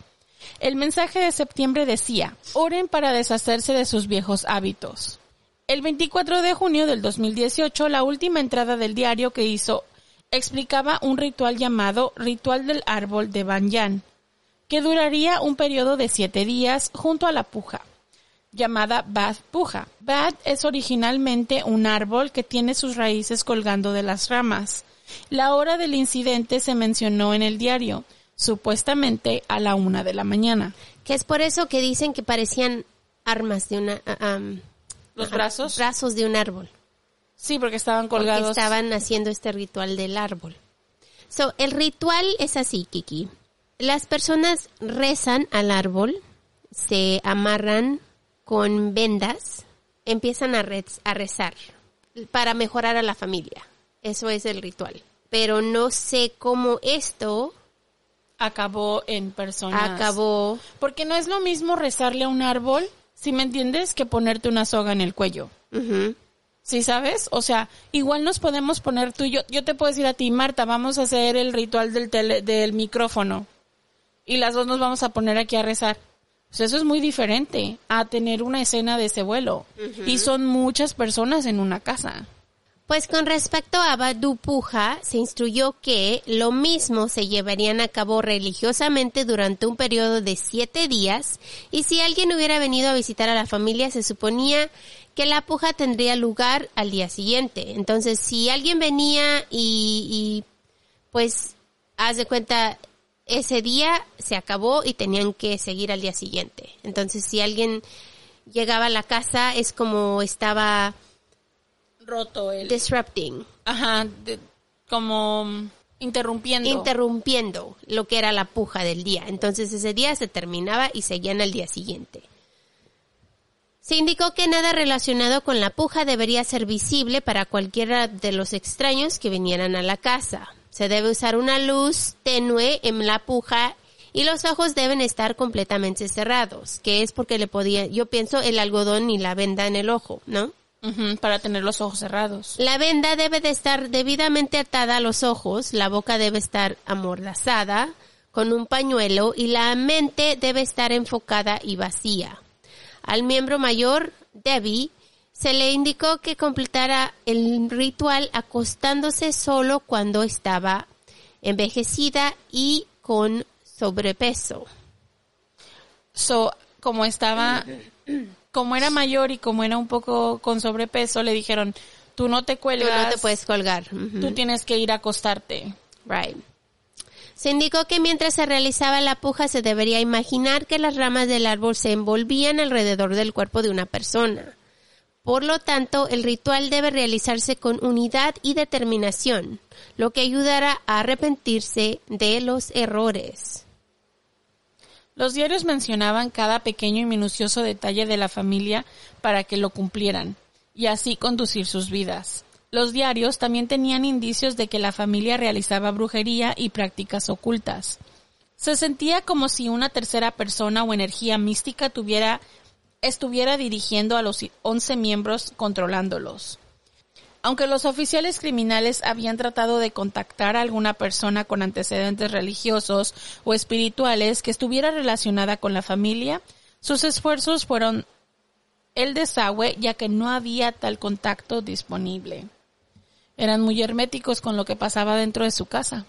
El mensaje de septiembre decía, oren para deshacerse de sus viejos hábitos. El 24 de junio del 2018, la última entrada del diario que hizo explicaba un ritual llamado Ritual del Árbol de Banyan, que duraría un periodo de siete días junto a la puja, llamada Bad Puja. Bad es originalmente un árbol que tiene sus raíces colgando de las ramas. La hora del incidente se mencionó en el diario, supuestamente a la una de la mañana. Que es por eso que dicen que parecían armas de una... am, ¿Los brazos? Brazos de un árbol. Sí, porque estaban Porque colgados. estaban haciendo este ritual del árbol. So, el ritual es así, Kiki. Las personas rezan al árbol, se amarran con vendas, empiezan a, rez- a rezar para mejorar a la familia. eso es el ritual. Pero no sé cómo esto Acabó en personas. acabó. Porque no es lo mismo rezarle a un árbol, si me entiendes, que ponerte una soga en el cuello. Ujú. ¿Sí sabes? O sea, igual nos podemos poner tú y yo. Yo te puedo decir a ti, Marta, vamos a hacer el ritual del, tele- del micrófono. Y las dos nos vamos a poner aquí a rezar. Pues eso es muy diferente a tener una escena de ese vuelo. Y son muchas personas en una casa. Pues con respecto a Badu Puja, se instruyó que lo mismo se llevarían a cabo religiosamente durante un periodo de siete días y si alguien hubiera venido a visitar a la familia se suponía que la puja tendría lugar al día siguiente. Entonces, si alguien venía y, y pues haz de cuenta ese día se acabó y tenían que seguir al día siguiente. Entonces, si alguien llegaba a la casa es como estaba Roto el... disrupting. Ajá, de- como interrumpiendo. interrumpiendo lo que era la puja del día. Entonces ese día se terminaba y seguían al día siguiente. Se indicó que nada relacionado con la puja debería ser visible para cualquiera de los extraños que vinieran a la casa. Se debe usar una luz tenue en la puja y los ojos deben estar completamente cerrados, que es porque le podía, yo pienso el algodón y la venda en el ojo, ¿no? Ujú, para tener los ojos cerrados. La venda debe de estar debidamente atada a los ojos, la boca debe estar amordazada con un pañuelo y la mente debe estar enfocada y vacía. Al miembro mayor, Debbie, se le indicó que completara el ritual acostándose solo cuando estaba envejecida y con sobrepeso. So, como estaba, como era mayor y como era un poco con sobrepeso, le dijeron, tú no te Tú cuelgas, no te puedes colgar. Tú tienes que ir a acostarte. Right. Se indicó que mientras se realizaba la puja se debería imaginar que las ramas del árbol se envolvían alrededor del cuerpo de una persona. Por lo tanto, el ritual debe realizarse con unidad y determinación, lo que ayudará a arrepentirse de los errores. Los diarios mencionaban cada pequeño y minucioso detalle de la familia para que lo cumplieran y así conducir sus vidas. Los diarios también tenían indicios de que la familia realizaba brujería y prácticas ocultas. Se sentía como si una tercera persona o energía mística tuviera, estuviera dirigiendo a los 11 miembros controlándolos. Aunque los oficiales criminales habían tratado de contactar a alguna persona con antecedentes religiosos o espirituales que estuviera relacionada con la familia, sus esfuerzos fueron el desagüe ya que no había tal contacto disponible. Eran muy herméticos con lo que pasaba dentro de su casa.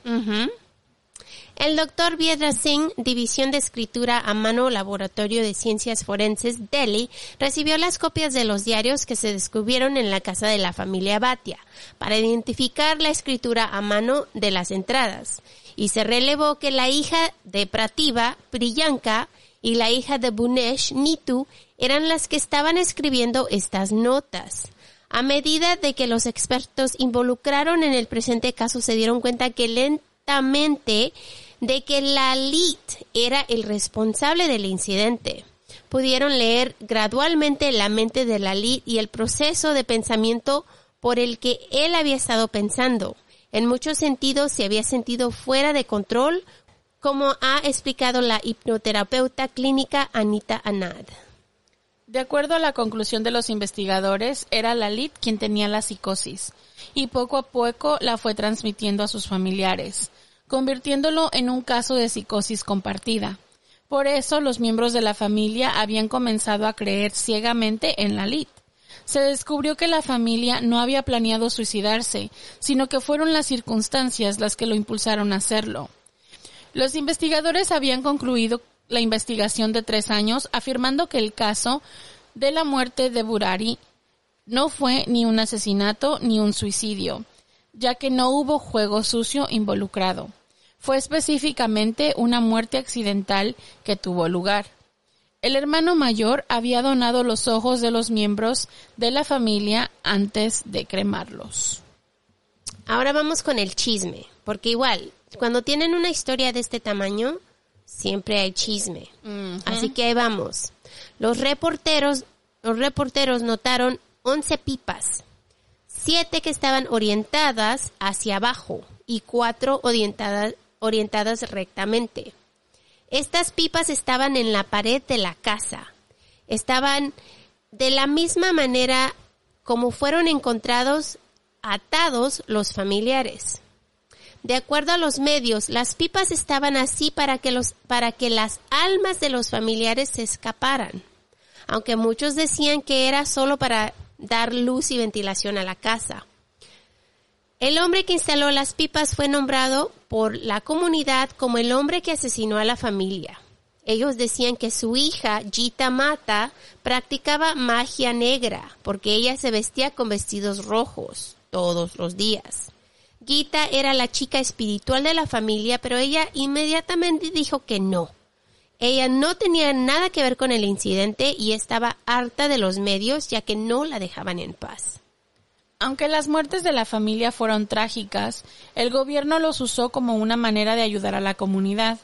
El doctor Viedra Singh, División de Escritura a Mano, Laboratorio de Ciencias Forenses, Delhi, recibió las copias de los diarios que se descubrieron en la casa de la familia Bhatia para identificar la escritura a mano de las entradas. Y se relevó que la hija de Prativa, Priyanka, y la hija de Bunesh, Nitu, eran las que estaban escribiendo estas notas. A medida de que los expertos involucraron en el presente caso se dieron cuenta que lentamente de que Lalit era el responsable del incidente. Pudieron leer gradualmente la mente de Lalit y el proceso de pensamiento por el que él había estado pensando. En muchos sentidos se había sentido fuera de control, como ha explicado la hipnoterapeuta clínica Anita Anad. De acuerdo a la conclusión de los investigadores, era Lalit quien tenía la psicosis y poco a poco la fue transmitiendo a sus familiares, convirtiéndolo en un caso de psicosis compartida. Por eso los miembros de la familia habían comenzado a creer ciegamente en Lalit. Se descubrió que la familia no había planeado suicidarse, sino que fueron las circunstancias las que lo impulsaron a hacerlo. Los investigadores habían concluido la investigación de tres años afirmando que el caso de la muerte de Burari no fue ni un asesinato ni un suicidio, ya que no hubo juego sucio involucrado. Fue específicamente una muerte accidental que tuvo lugar. El hermano mayor había donado los ojos de los miembros de la familia antes de cremarlos. Ahora vamos con el chisme, porque igual, cuando tienen una historia de este tamaño, siempre hay chisme. Así que ahí vamos. Los reporteros, los reporteros notaron 11 pipas, siete que estaban orientadas hacia abajo y cuatro orientadas, orientadas rectamente. Estas pipas estaban en la pared de la casa. Estaban de la misma manera como fueron encontrados atados los familiares. De acuerdo a los medios, las pipas estaban así para que, los, para que las almas de los familiares se escaparan, aunque muchos decían que era solo para dar luz y ventilación a la casa. El hombre que instaló las pipas fue nombrado por la comunidad como el hombre que asesinó a la familia. Ellos decían que su hija, Gita Mata, practicaba magia negra porque ella se vestía con vestidos rojos todos los días. Gita era la chica espiritual de la familia, pero ella inmediatamente dijo que no. Ella no tenía nada que ver con el incidente y estaba harta de los medios ya que no la dejaban en paz. Aunque las muertes de la familia fueron trágicas, el gobierno los usó como una manera de ayudar a la comunidad.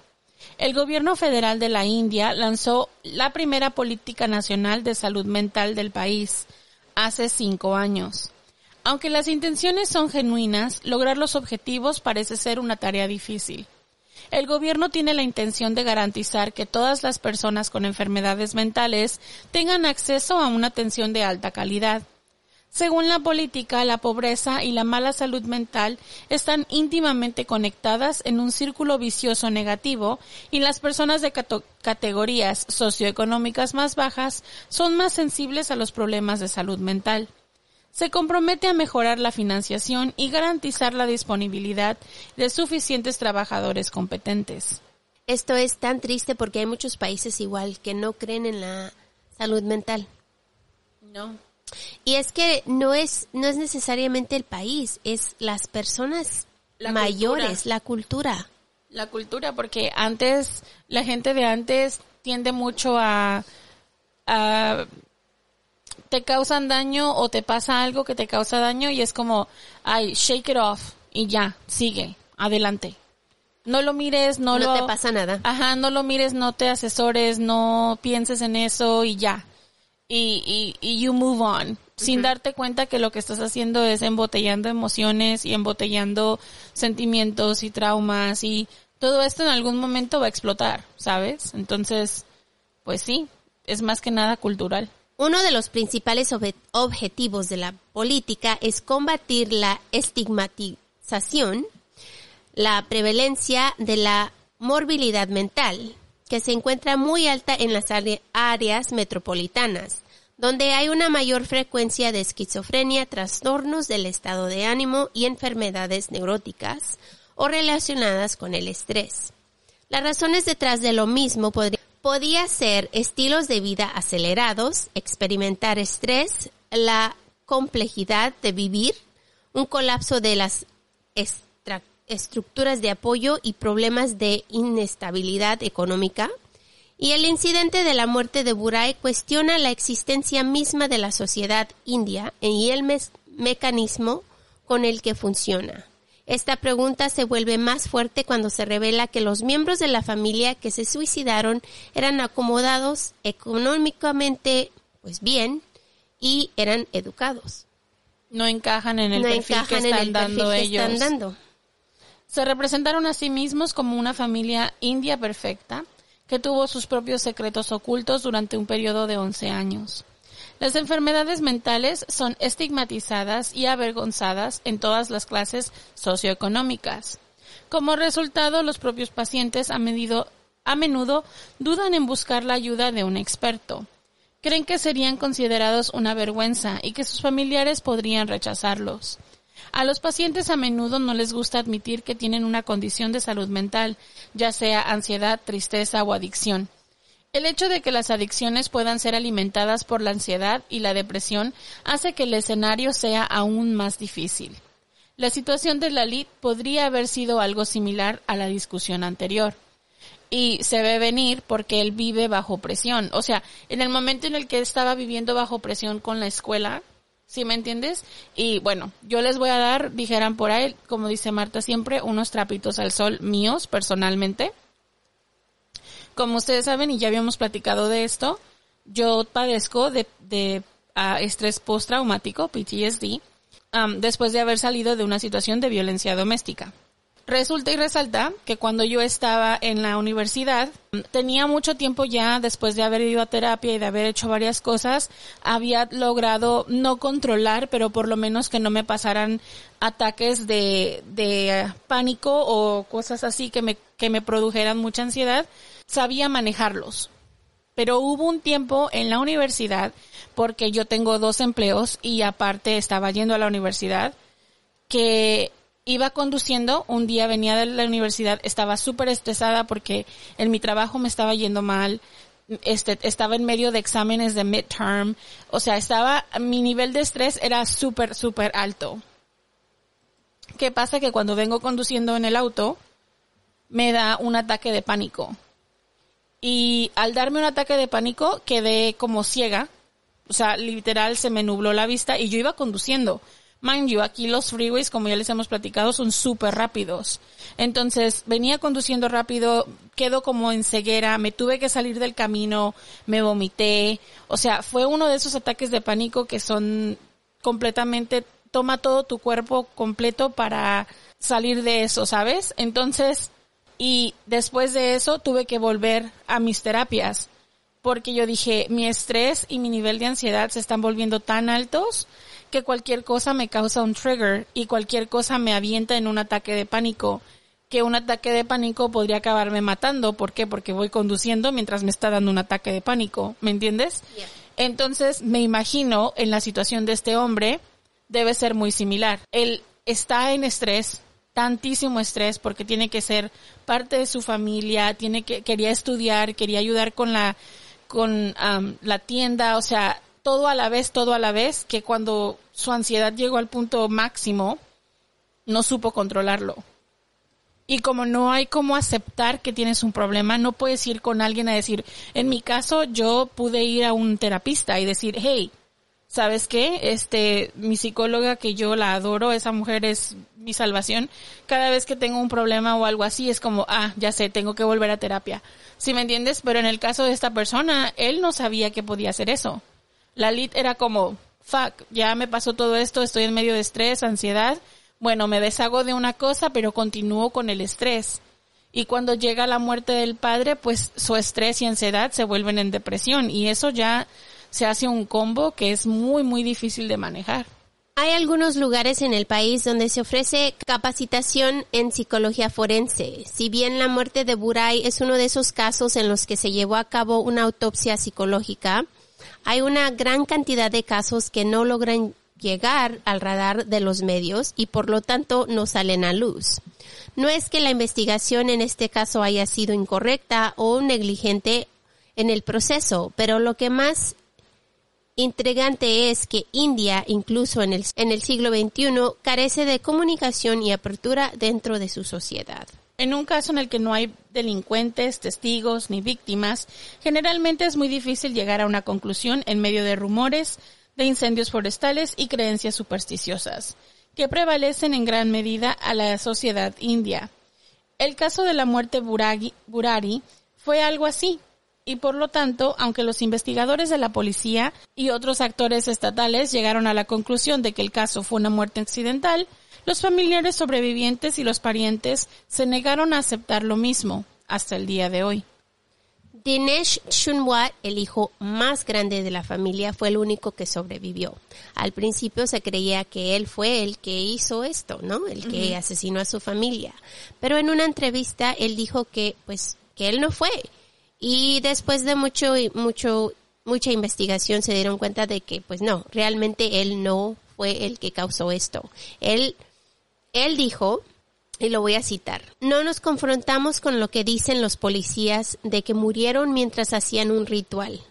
El gobierno federal de la India lanzó la primera política nacional de salud mental del país hace cinco años. Aunque las intenciones son genuinas, lograr los objetivos parece ser una tarea difícil. El gobierno tiene la intención de garantizar que todas las personas con enfermedades mentales tengan acceso a una atención de alta calidad. Según la política, la pobreza y la mala salud mental están íntimamente conectadas en un círculo vicioso negativo y las personas de categorías socioeconómicas más bajas son más sensibles a los problemas de salud mental. Se compromete a mejorar la financiación y garantizar la disponibilidad de suficientes trabajadores competentes. Esto es tan triste porque hay muchos países igual que no creen en la salud mental. No. Y es que no es, no es necesariamente el país, es las personas mayores, la cultura. La cultura, porque antes, la gente de antes tiende mucho a, a te causan daño o te pasa algo que te causa daño y es como, ay, shake it off y ya, sigue, adelante. No lo mires, no, no lo... te pasa nada. Ajá, no lo mires, no te asesores, no pienses en eso y ya y, y, you move on, sin darte cuenta que lo que estás haciendo es embotellando emociones y embotellando sentimientos y traumas y todo esto en algún momento va a explotar, ¿sabes? Entonces, pues sí, es más que nada cultural. Uno de los principales objetivos de la política es combatir la estigmatización, la prevalencia de la morbilidad mental, que se encuentra muy alta en las áreas metropolitanas, donde hay una mayor frecuencia de esquizofrenia, trastornos del estado de ánimo y enfermedades neuróticas o relacionadas con el estrés. Las razones detrás de lo mismo podría ser estilos de vida acelerados, experimentar estrés, la complejidad de vivir, un colapso de las estructuras de apoyo y problemas de inestabilidad económica. Y el incidente de la muerte de Buray cuestiona la existencia misma de la sociedad india y el mecanismo con el que funciona. Esta pregunta se vuelve más fuerte cuando se revela que los miembros de la familia que se suicidaron eran acomodados económicamente pues bien y eran educados. No encajan en el perfil que están dando ellos. Están dando. Se representaron a sí mismos como una familia india perfecta que tuvo sus propios secretos ocultos durante un periodo de 11 años. Las enfermedades mentales son estigmatizadas y avergonzadas en todas las clases socioeconómicas. Como resultado, los propios pacientes a, a menudo dudan en buscar la ayuda de un experto. Creen que serían considerados una vergüenza y que sus familiares podrían rechazarlos. A los pacientes a menudo no les gusta admitir que tienen una condición de salud mental, ya sea ansiedad, tristeza o adicción. El hecho de que las adicciones puedan ser alimentadas por la ansiedad y la depresión hace que el escenario sea aún más difícil. La situación de Lalit podría haber sido algo similar a la discusión anterior. Y se ve venir porque él vive bajo presión. O sea, en el momento en el que estaba viviendo bajo presión con la escuela, ¿Sí me entiendes? Y bueno, yo les voy a dar, dijeran por ahí, como dice Marta siempre, unos trapitos al sol míos personalmente. Como ustedes saben y ya habíamos platicado de esto, yo padezco de, de ah, estrés postraumático, PTSD, am, después de haber salido de una situación de violencia doméstica. Resulta y resalta que cuando yo estaba en la universidad, tenía mucho tiempo ya, después de haber ido a terapia y de haber hecho varias cosas, había logrado no controlar, pero por lo menos que no me pasaran ataques de, de eh, pánico o cosas así que me, que me produjeran mucha ansiedad. Sabía manejarlos. Pero hubo un tiempo en la universidad, porque yo tengo dos empleos y aparte estaba yendo a la universidad, que iba conduciendo, un día venía de la universidad, estaba súper estresada porque en mi trabajo me estaba yendo mal, este, estaba en medio de exámenes de midterm, o sea, estaba, mi nivel de estrés era súper, súper alto. ¿Qué pasa? Que cuando vengo conduciendo en el auto, me da un ataque de pánico. Y al darme un ataque de pánico, quedé como ciega. O sea, literal se me nubló la vista y yo iba conduciendo. Mind you, aquí los freeways, como ya les hemos platicado, son súper rápidos. Entonces, venía conduciendo rápido, quedo como en ceguera, me tuve que salir del camino, me vomité. O sea, fue uno de esos ataques de pánico que son completamente, toma todo tu cuerpo completo para salir de eso, ¿sabes? Entonces, y después de eso tuve que volver a mis terapias porque yo dije, mi estrés y mi nivel de ansiedad se están volviendo tan altos que cualquier cosa me causa un trigger y cualquier cosa me avienta en un ataque de pánico, que un ataque de pánico podría acabarme matando. ¿Por qué? Porque voy conduciendo mientras me está dando un ataque de pánico, ¿me entiendes? Entonces me imagino en la situación de este hombre debe ser muy similar. Él está en estrés, tantísimo estrés porque tiene que ser parte de su familia, tiene que quería estudiar, quería ayudar con la con um, la tienda, o sea, todo a la vez, todo a la vez, que cuando su ansiedad llegó al punto máximo, no supo controlarlo. Y como no hay cómo aceptar que tienes un problema, no puedes ir con alguien a decir, en mi caso yo pude ir a un terapista y decir, hey, ¿sabes qué? Este, mi psicóloga que yo la adoro, esa mujer es mi salvación. Cada vez que tengo un problema o algo así es como, ah, ya sé, tengo que volver a terapia. ¿Sí me entiendes? Pero en el caso de esta persona, él no sabía que podía hacer eso. La lead era como, fuck, ya me pasó todo esto, estoy en medio de estrés, ansiedad. Bueno, me deshago de una cosa, pero continúo con el estrés. Y cuando llega la muerte del padre, pues su estrés y ansiedad se vuelven en depresión. Y eso ya se hace un combo que es muy, muy difícil de manejar. Hay algunos lugares en el país donde se ofrece capacitación en psicología forense. Si bien la muerte de Buray es uno de esos casos en los que se llevó a cabo una autopsia psicológica, hay una gran cantidad de casos que no logran llegar al radar de los medios y por lo tanto no salen a luz. No es que la investigación en este caso haya sido incorrecta o negligente en el proceso, pero lo que más intrigante es que India, incluso en el, siglo XXI, carece de comunicación y apertura dentro de su sociedad. En un caso en el que no hay delincuentes, testigos ni víctimas, generalmente es muy difícil llegar a una conclusión en medio de rumores, de incendios forestales y creencias supersticiosas, que prevalecen en gran medida a la sociedad india. El caso de la muerte Burari fue algo así, y por lo tanto, aunque los investigadores de la policía y otros actores estatales llegaron a la conclusión de que el caso fue una muerte accidental, los familiares sobrevivientes y los parientes se negaron a aceptar lo mismo hasta el día de hoy. Dinesh Shunwat, el hijo más grande de la familia, fue el único que sobrevivió. Al principio se creía que él fue el que hizo esto, ¿no? El que asesinó a su familia. Pero en una entrevista él dijo que, pues, que él no fue, y después de mucho, mucho, mucha investigación se dieron cuenta de que, pues no, realmente él no fue el que causó esto. Él, él dijo, y lo voy a citar, no nos confrontamos con lo que dicen los policías de que murieron mientras hacían un ritual.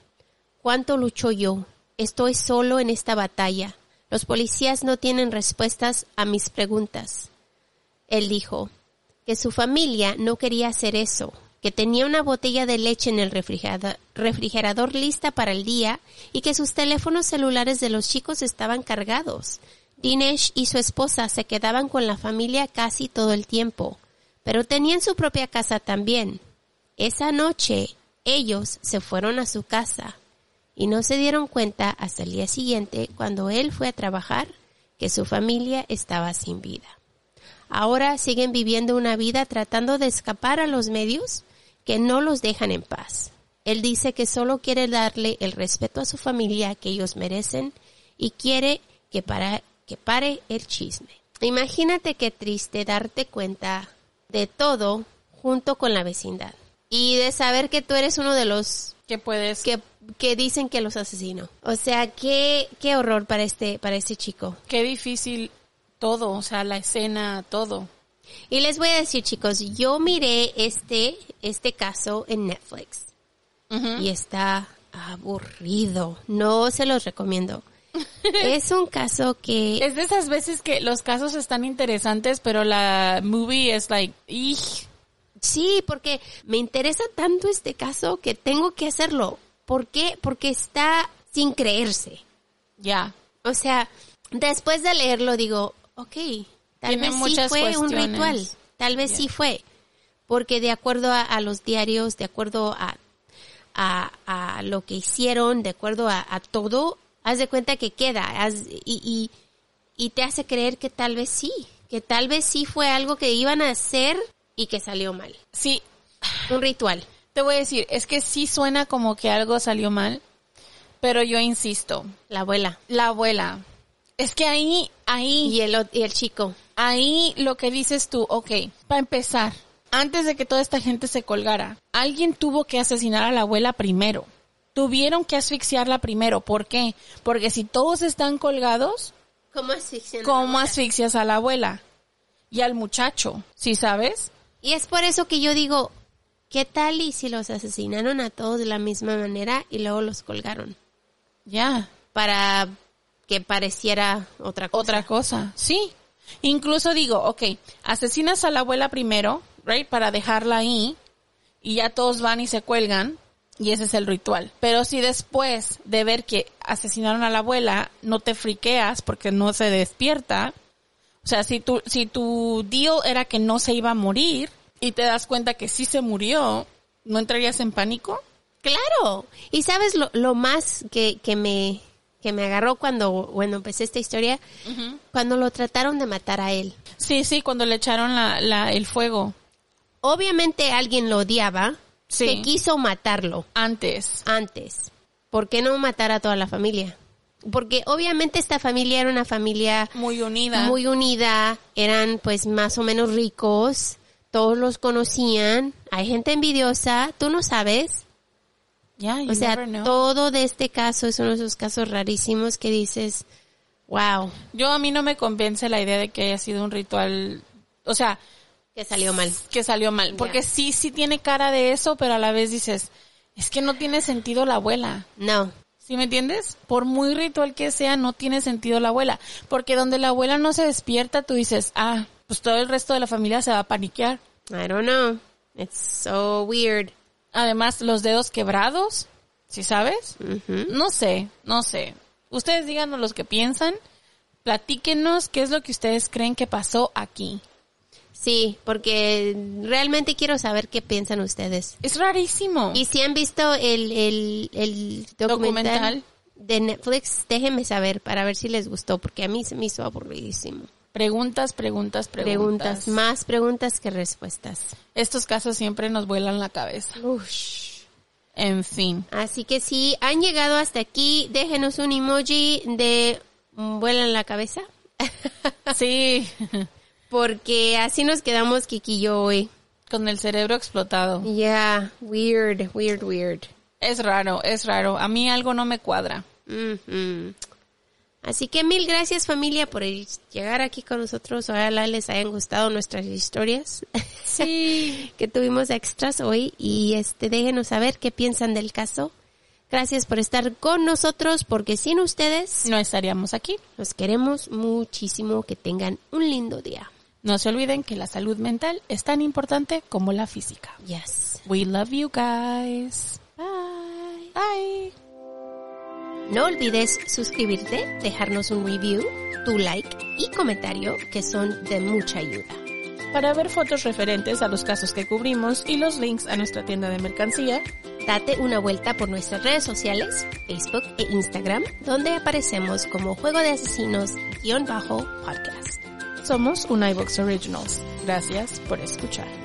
¿Cuánto lucho yo? Estoy solo en esta batalla. Los policías no tienen respuestas a mis preguntas. Él dijo que su familia no quería hacer eso, que tenía una botella de leche en el refrigerador, lista para el día y que sus teléfonos celulares de los chicos estaban cargados. Dinesh y su esposa se quedaban con la familia casi todo el tiempo, pero tenían su propia casa también. Esa noche ellos se fueron a su casa y no se dieron cuenta hasta el día siguiente cuando él fue a trabajar que su familia estaba sin vida. Ahora siguen viviendo una vida tratando de escapar a los medios que no los dejan en paz. Él dice que solo quiere darle el respeto a su familia que ellos merecen y quiere que, para, que pare el chisme. Imagínate qué triste darte cuenta de todo junto con la vecindad y de saber que tú eres uno de los Que puedes... que, que dicen que los asesinó. O sea, qué, qué horror para este, para este chico. Qué difícil todo, o sea, la escena, todo. Y les voy a decir, chicos, yo miré este, este caso en Netflix y está aburrido. No se los recomiendo. es un caso que Es de esas veces que los casos están interesantes, pero la movie es like, ¡ih! sí, porque me interesa tanto este caso que tengo que hacerlo. ¿Por qué? Porque está sin creerse. Ya. O sea, después de leerlo digo, ok, tal Tiene vez sí fue un ritual, tal vez sí fue, porque de acuerdo a, a los diarios, de acuerdo a, a, a lo que hicieron, de acuerdo a, a todo, haz de cuenta que queda haz- y, y, y te hace creer que tal vez sí, que tal vez sí fue algo que iban a hacer y que salió mal. Sí, Un ritual. te voy a decir, es que sí suena como que algo salió mal, pero yo insisto, La abuela la abuela, es que ahí, ahí, y el, y el chico. ahí lo que dices tú, ok, para empezar, antes de que toda esta gente se colgara, alguien tuvo que asesinar a la abuela primero. Tuvieron que asfixiarla primero. ¿Por qué? Porque si todos están colgados, ¿Cómo asfixian ¿cómo asfixias a la abuela? Y al muchacho, ¿sí sabes? Y es por eso que yo digo, ¿qué tal y si los asesinaron a todos de la misma manera y luego los colgaron? Ya. Para que pareciera otra cosa. Otra cosa, sí. Incluso digo, ok, asesinas a la abuela primero, right, para dejarla ahí, y ya todos van y se cuelgan, y ese es el ritual. Pero si después de ver que asesinaron a la abuela, no te friqueas porque no se despierta, o sea, si tu, si tu deal era que no se iba a morir, y te das cuenta que sí se murió, ¿no entrarías en pánico? Claro. Y sabes lo, lo más que, que me que me agarró cuando bueno empecé esta historia cuando lo trataron de matar a él. Sí, sí, cuando le echaron la, la, el fuego. Obviamente alguien lo odiaba, Sí. que quiso matarlo Antes. antes. ¿Por qué no matar a toda la familia? Porque obviamente esta familia era una familia Muy unida. muy unida, eran pues más o menos ricos, todos los conocían, hay gente envidiosa, tú no sabes. Ya, you O sea, todo de este caso es uno de esos casos rarísimos que dices, wow, Yo a mí no me convence la idea de que haya sido un ritual, o sea, que salió mal. que salió mal, porque sí, sí tiene cara de eso, pero a la vez dices, es que no tiene sentido la abuela. No, ¿Sí me entiendes? Por muy ritual que sea, no tiene sentido la abuela, porque donde la abuela no se despierta, tú dices, ah, pues todo el resto de la familia se va a paniquear. I don't know. It's so weird. Además, los dedos quebrados, ¿sí sabes? No sé, no sé. Ustedes díganos los que piensan, platíquenos qué es lo que ustedes creen que pasó aquí. Sí, porque realmente quiero saber qué piensan ustedes. Es rarísimo. Y si han visto el, el, el documental, Documental. de Netflix, déjenme saber para ver si les gustó, porque a mí se me hizo aburridísimo. Preguntas, preguntas, preguntas. Preguntas, más preguntas que respuestas. Estos casos siempre nos vuelan la cabeza. Ush. En fin. Así que si han llegado hasta aquí, déjenos un emoji de mm, vuelan la cabeza. Sí, Porque así nos quedamos Kiki y yo hoy. con el cerebro explotado. Yeah, weird, weird, weird. Es raro, es raro. A mí algo no me cuadra. Ujú. Así que mil gracias familia por llegar aquí con nosotros. Ojalá les hayan gustado nuestras historias. Sí. que tuvimos extras hoy y este déjenos saber qué piensan del caso. Gracias por estar con nosotros porque sin ustedes No estaríamos aquí. los queremos muchísimo. Que tengan un lindo día. No se olviden que la salud mental es tan importante como la física. Yes. We love you guys. Bye. Bye. No olvides suscribirte, dejarnos un review, tu like y comentario que son de mucha ayuda. Para ver fotos referentes a los casos que cubrimos y los links a nuestra tienda de mercancía, Date una vuelta por nuestras redes sociales, Facebook e Instagram, donde aparecemos como Juego de Asesinos-podcast. Somos un iVox Originals. Gracias por escuchar.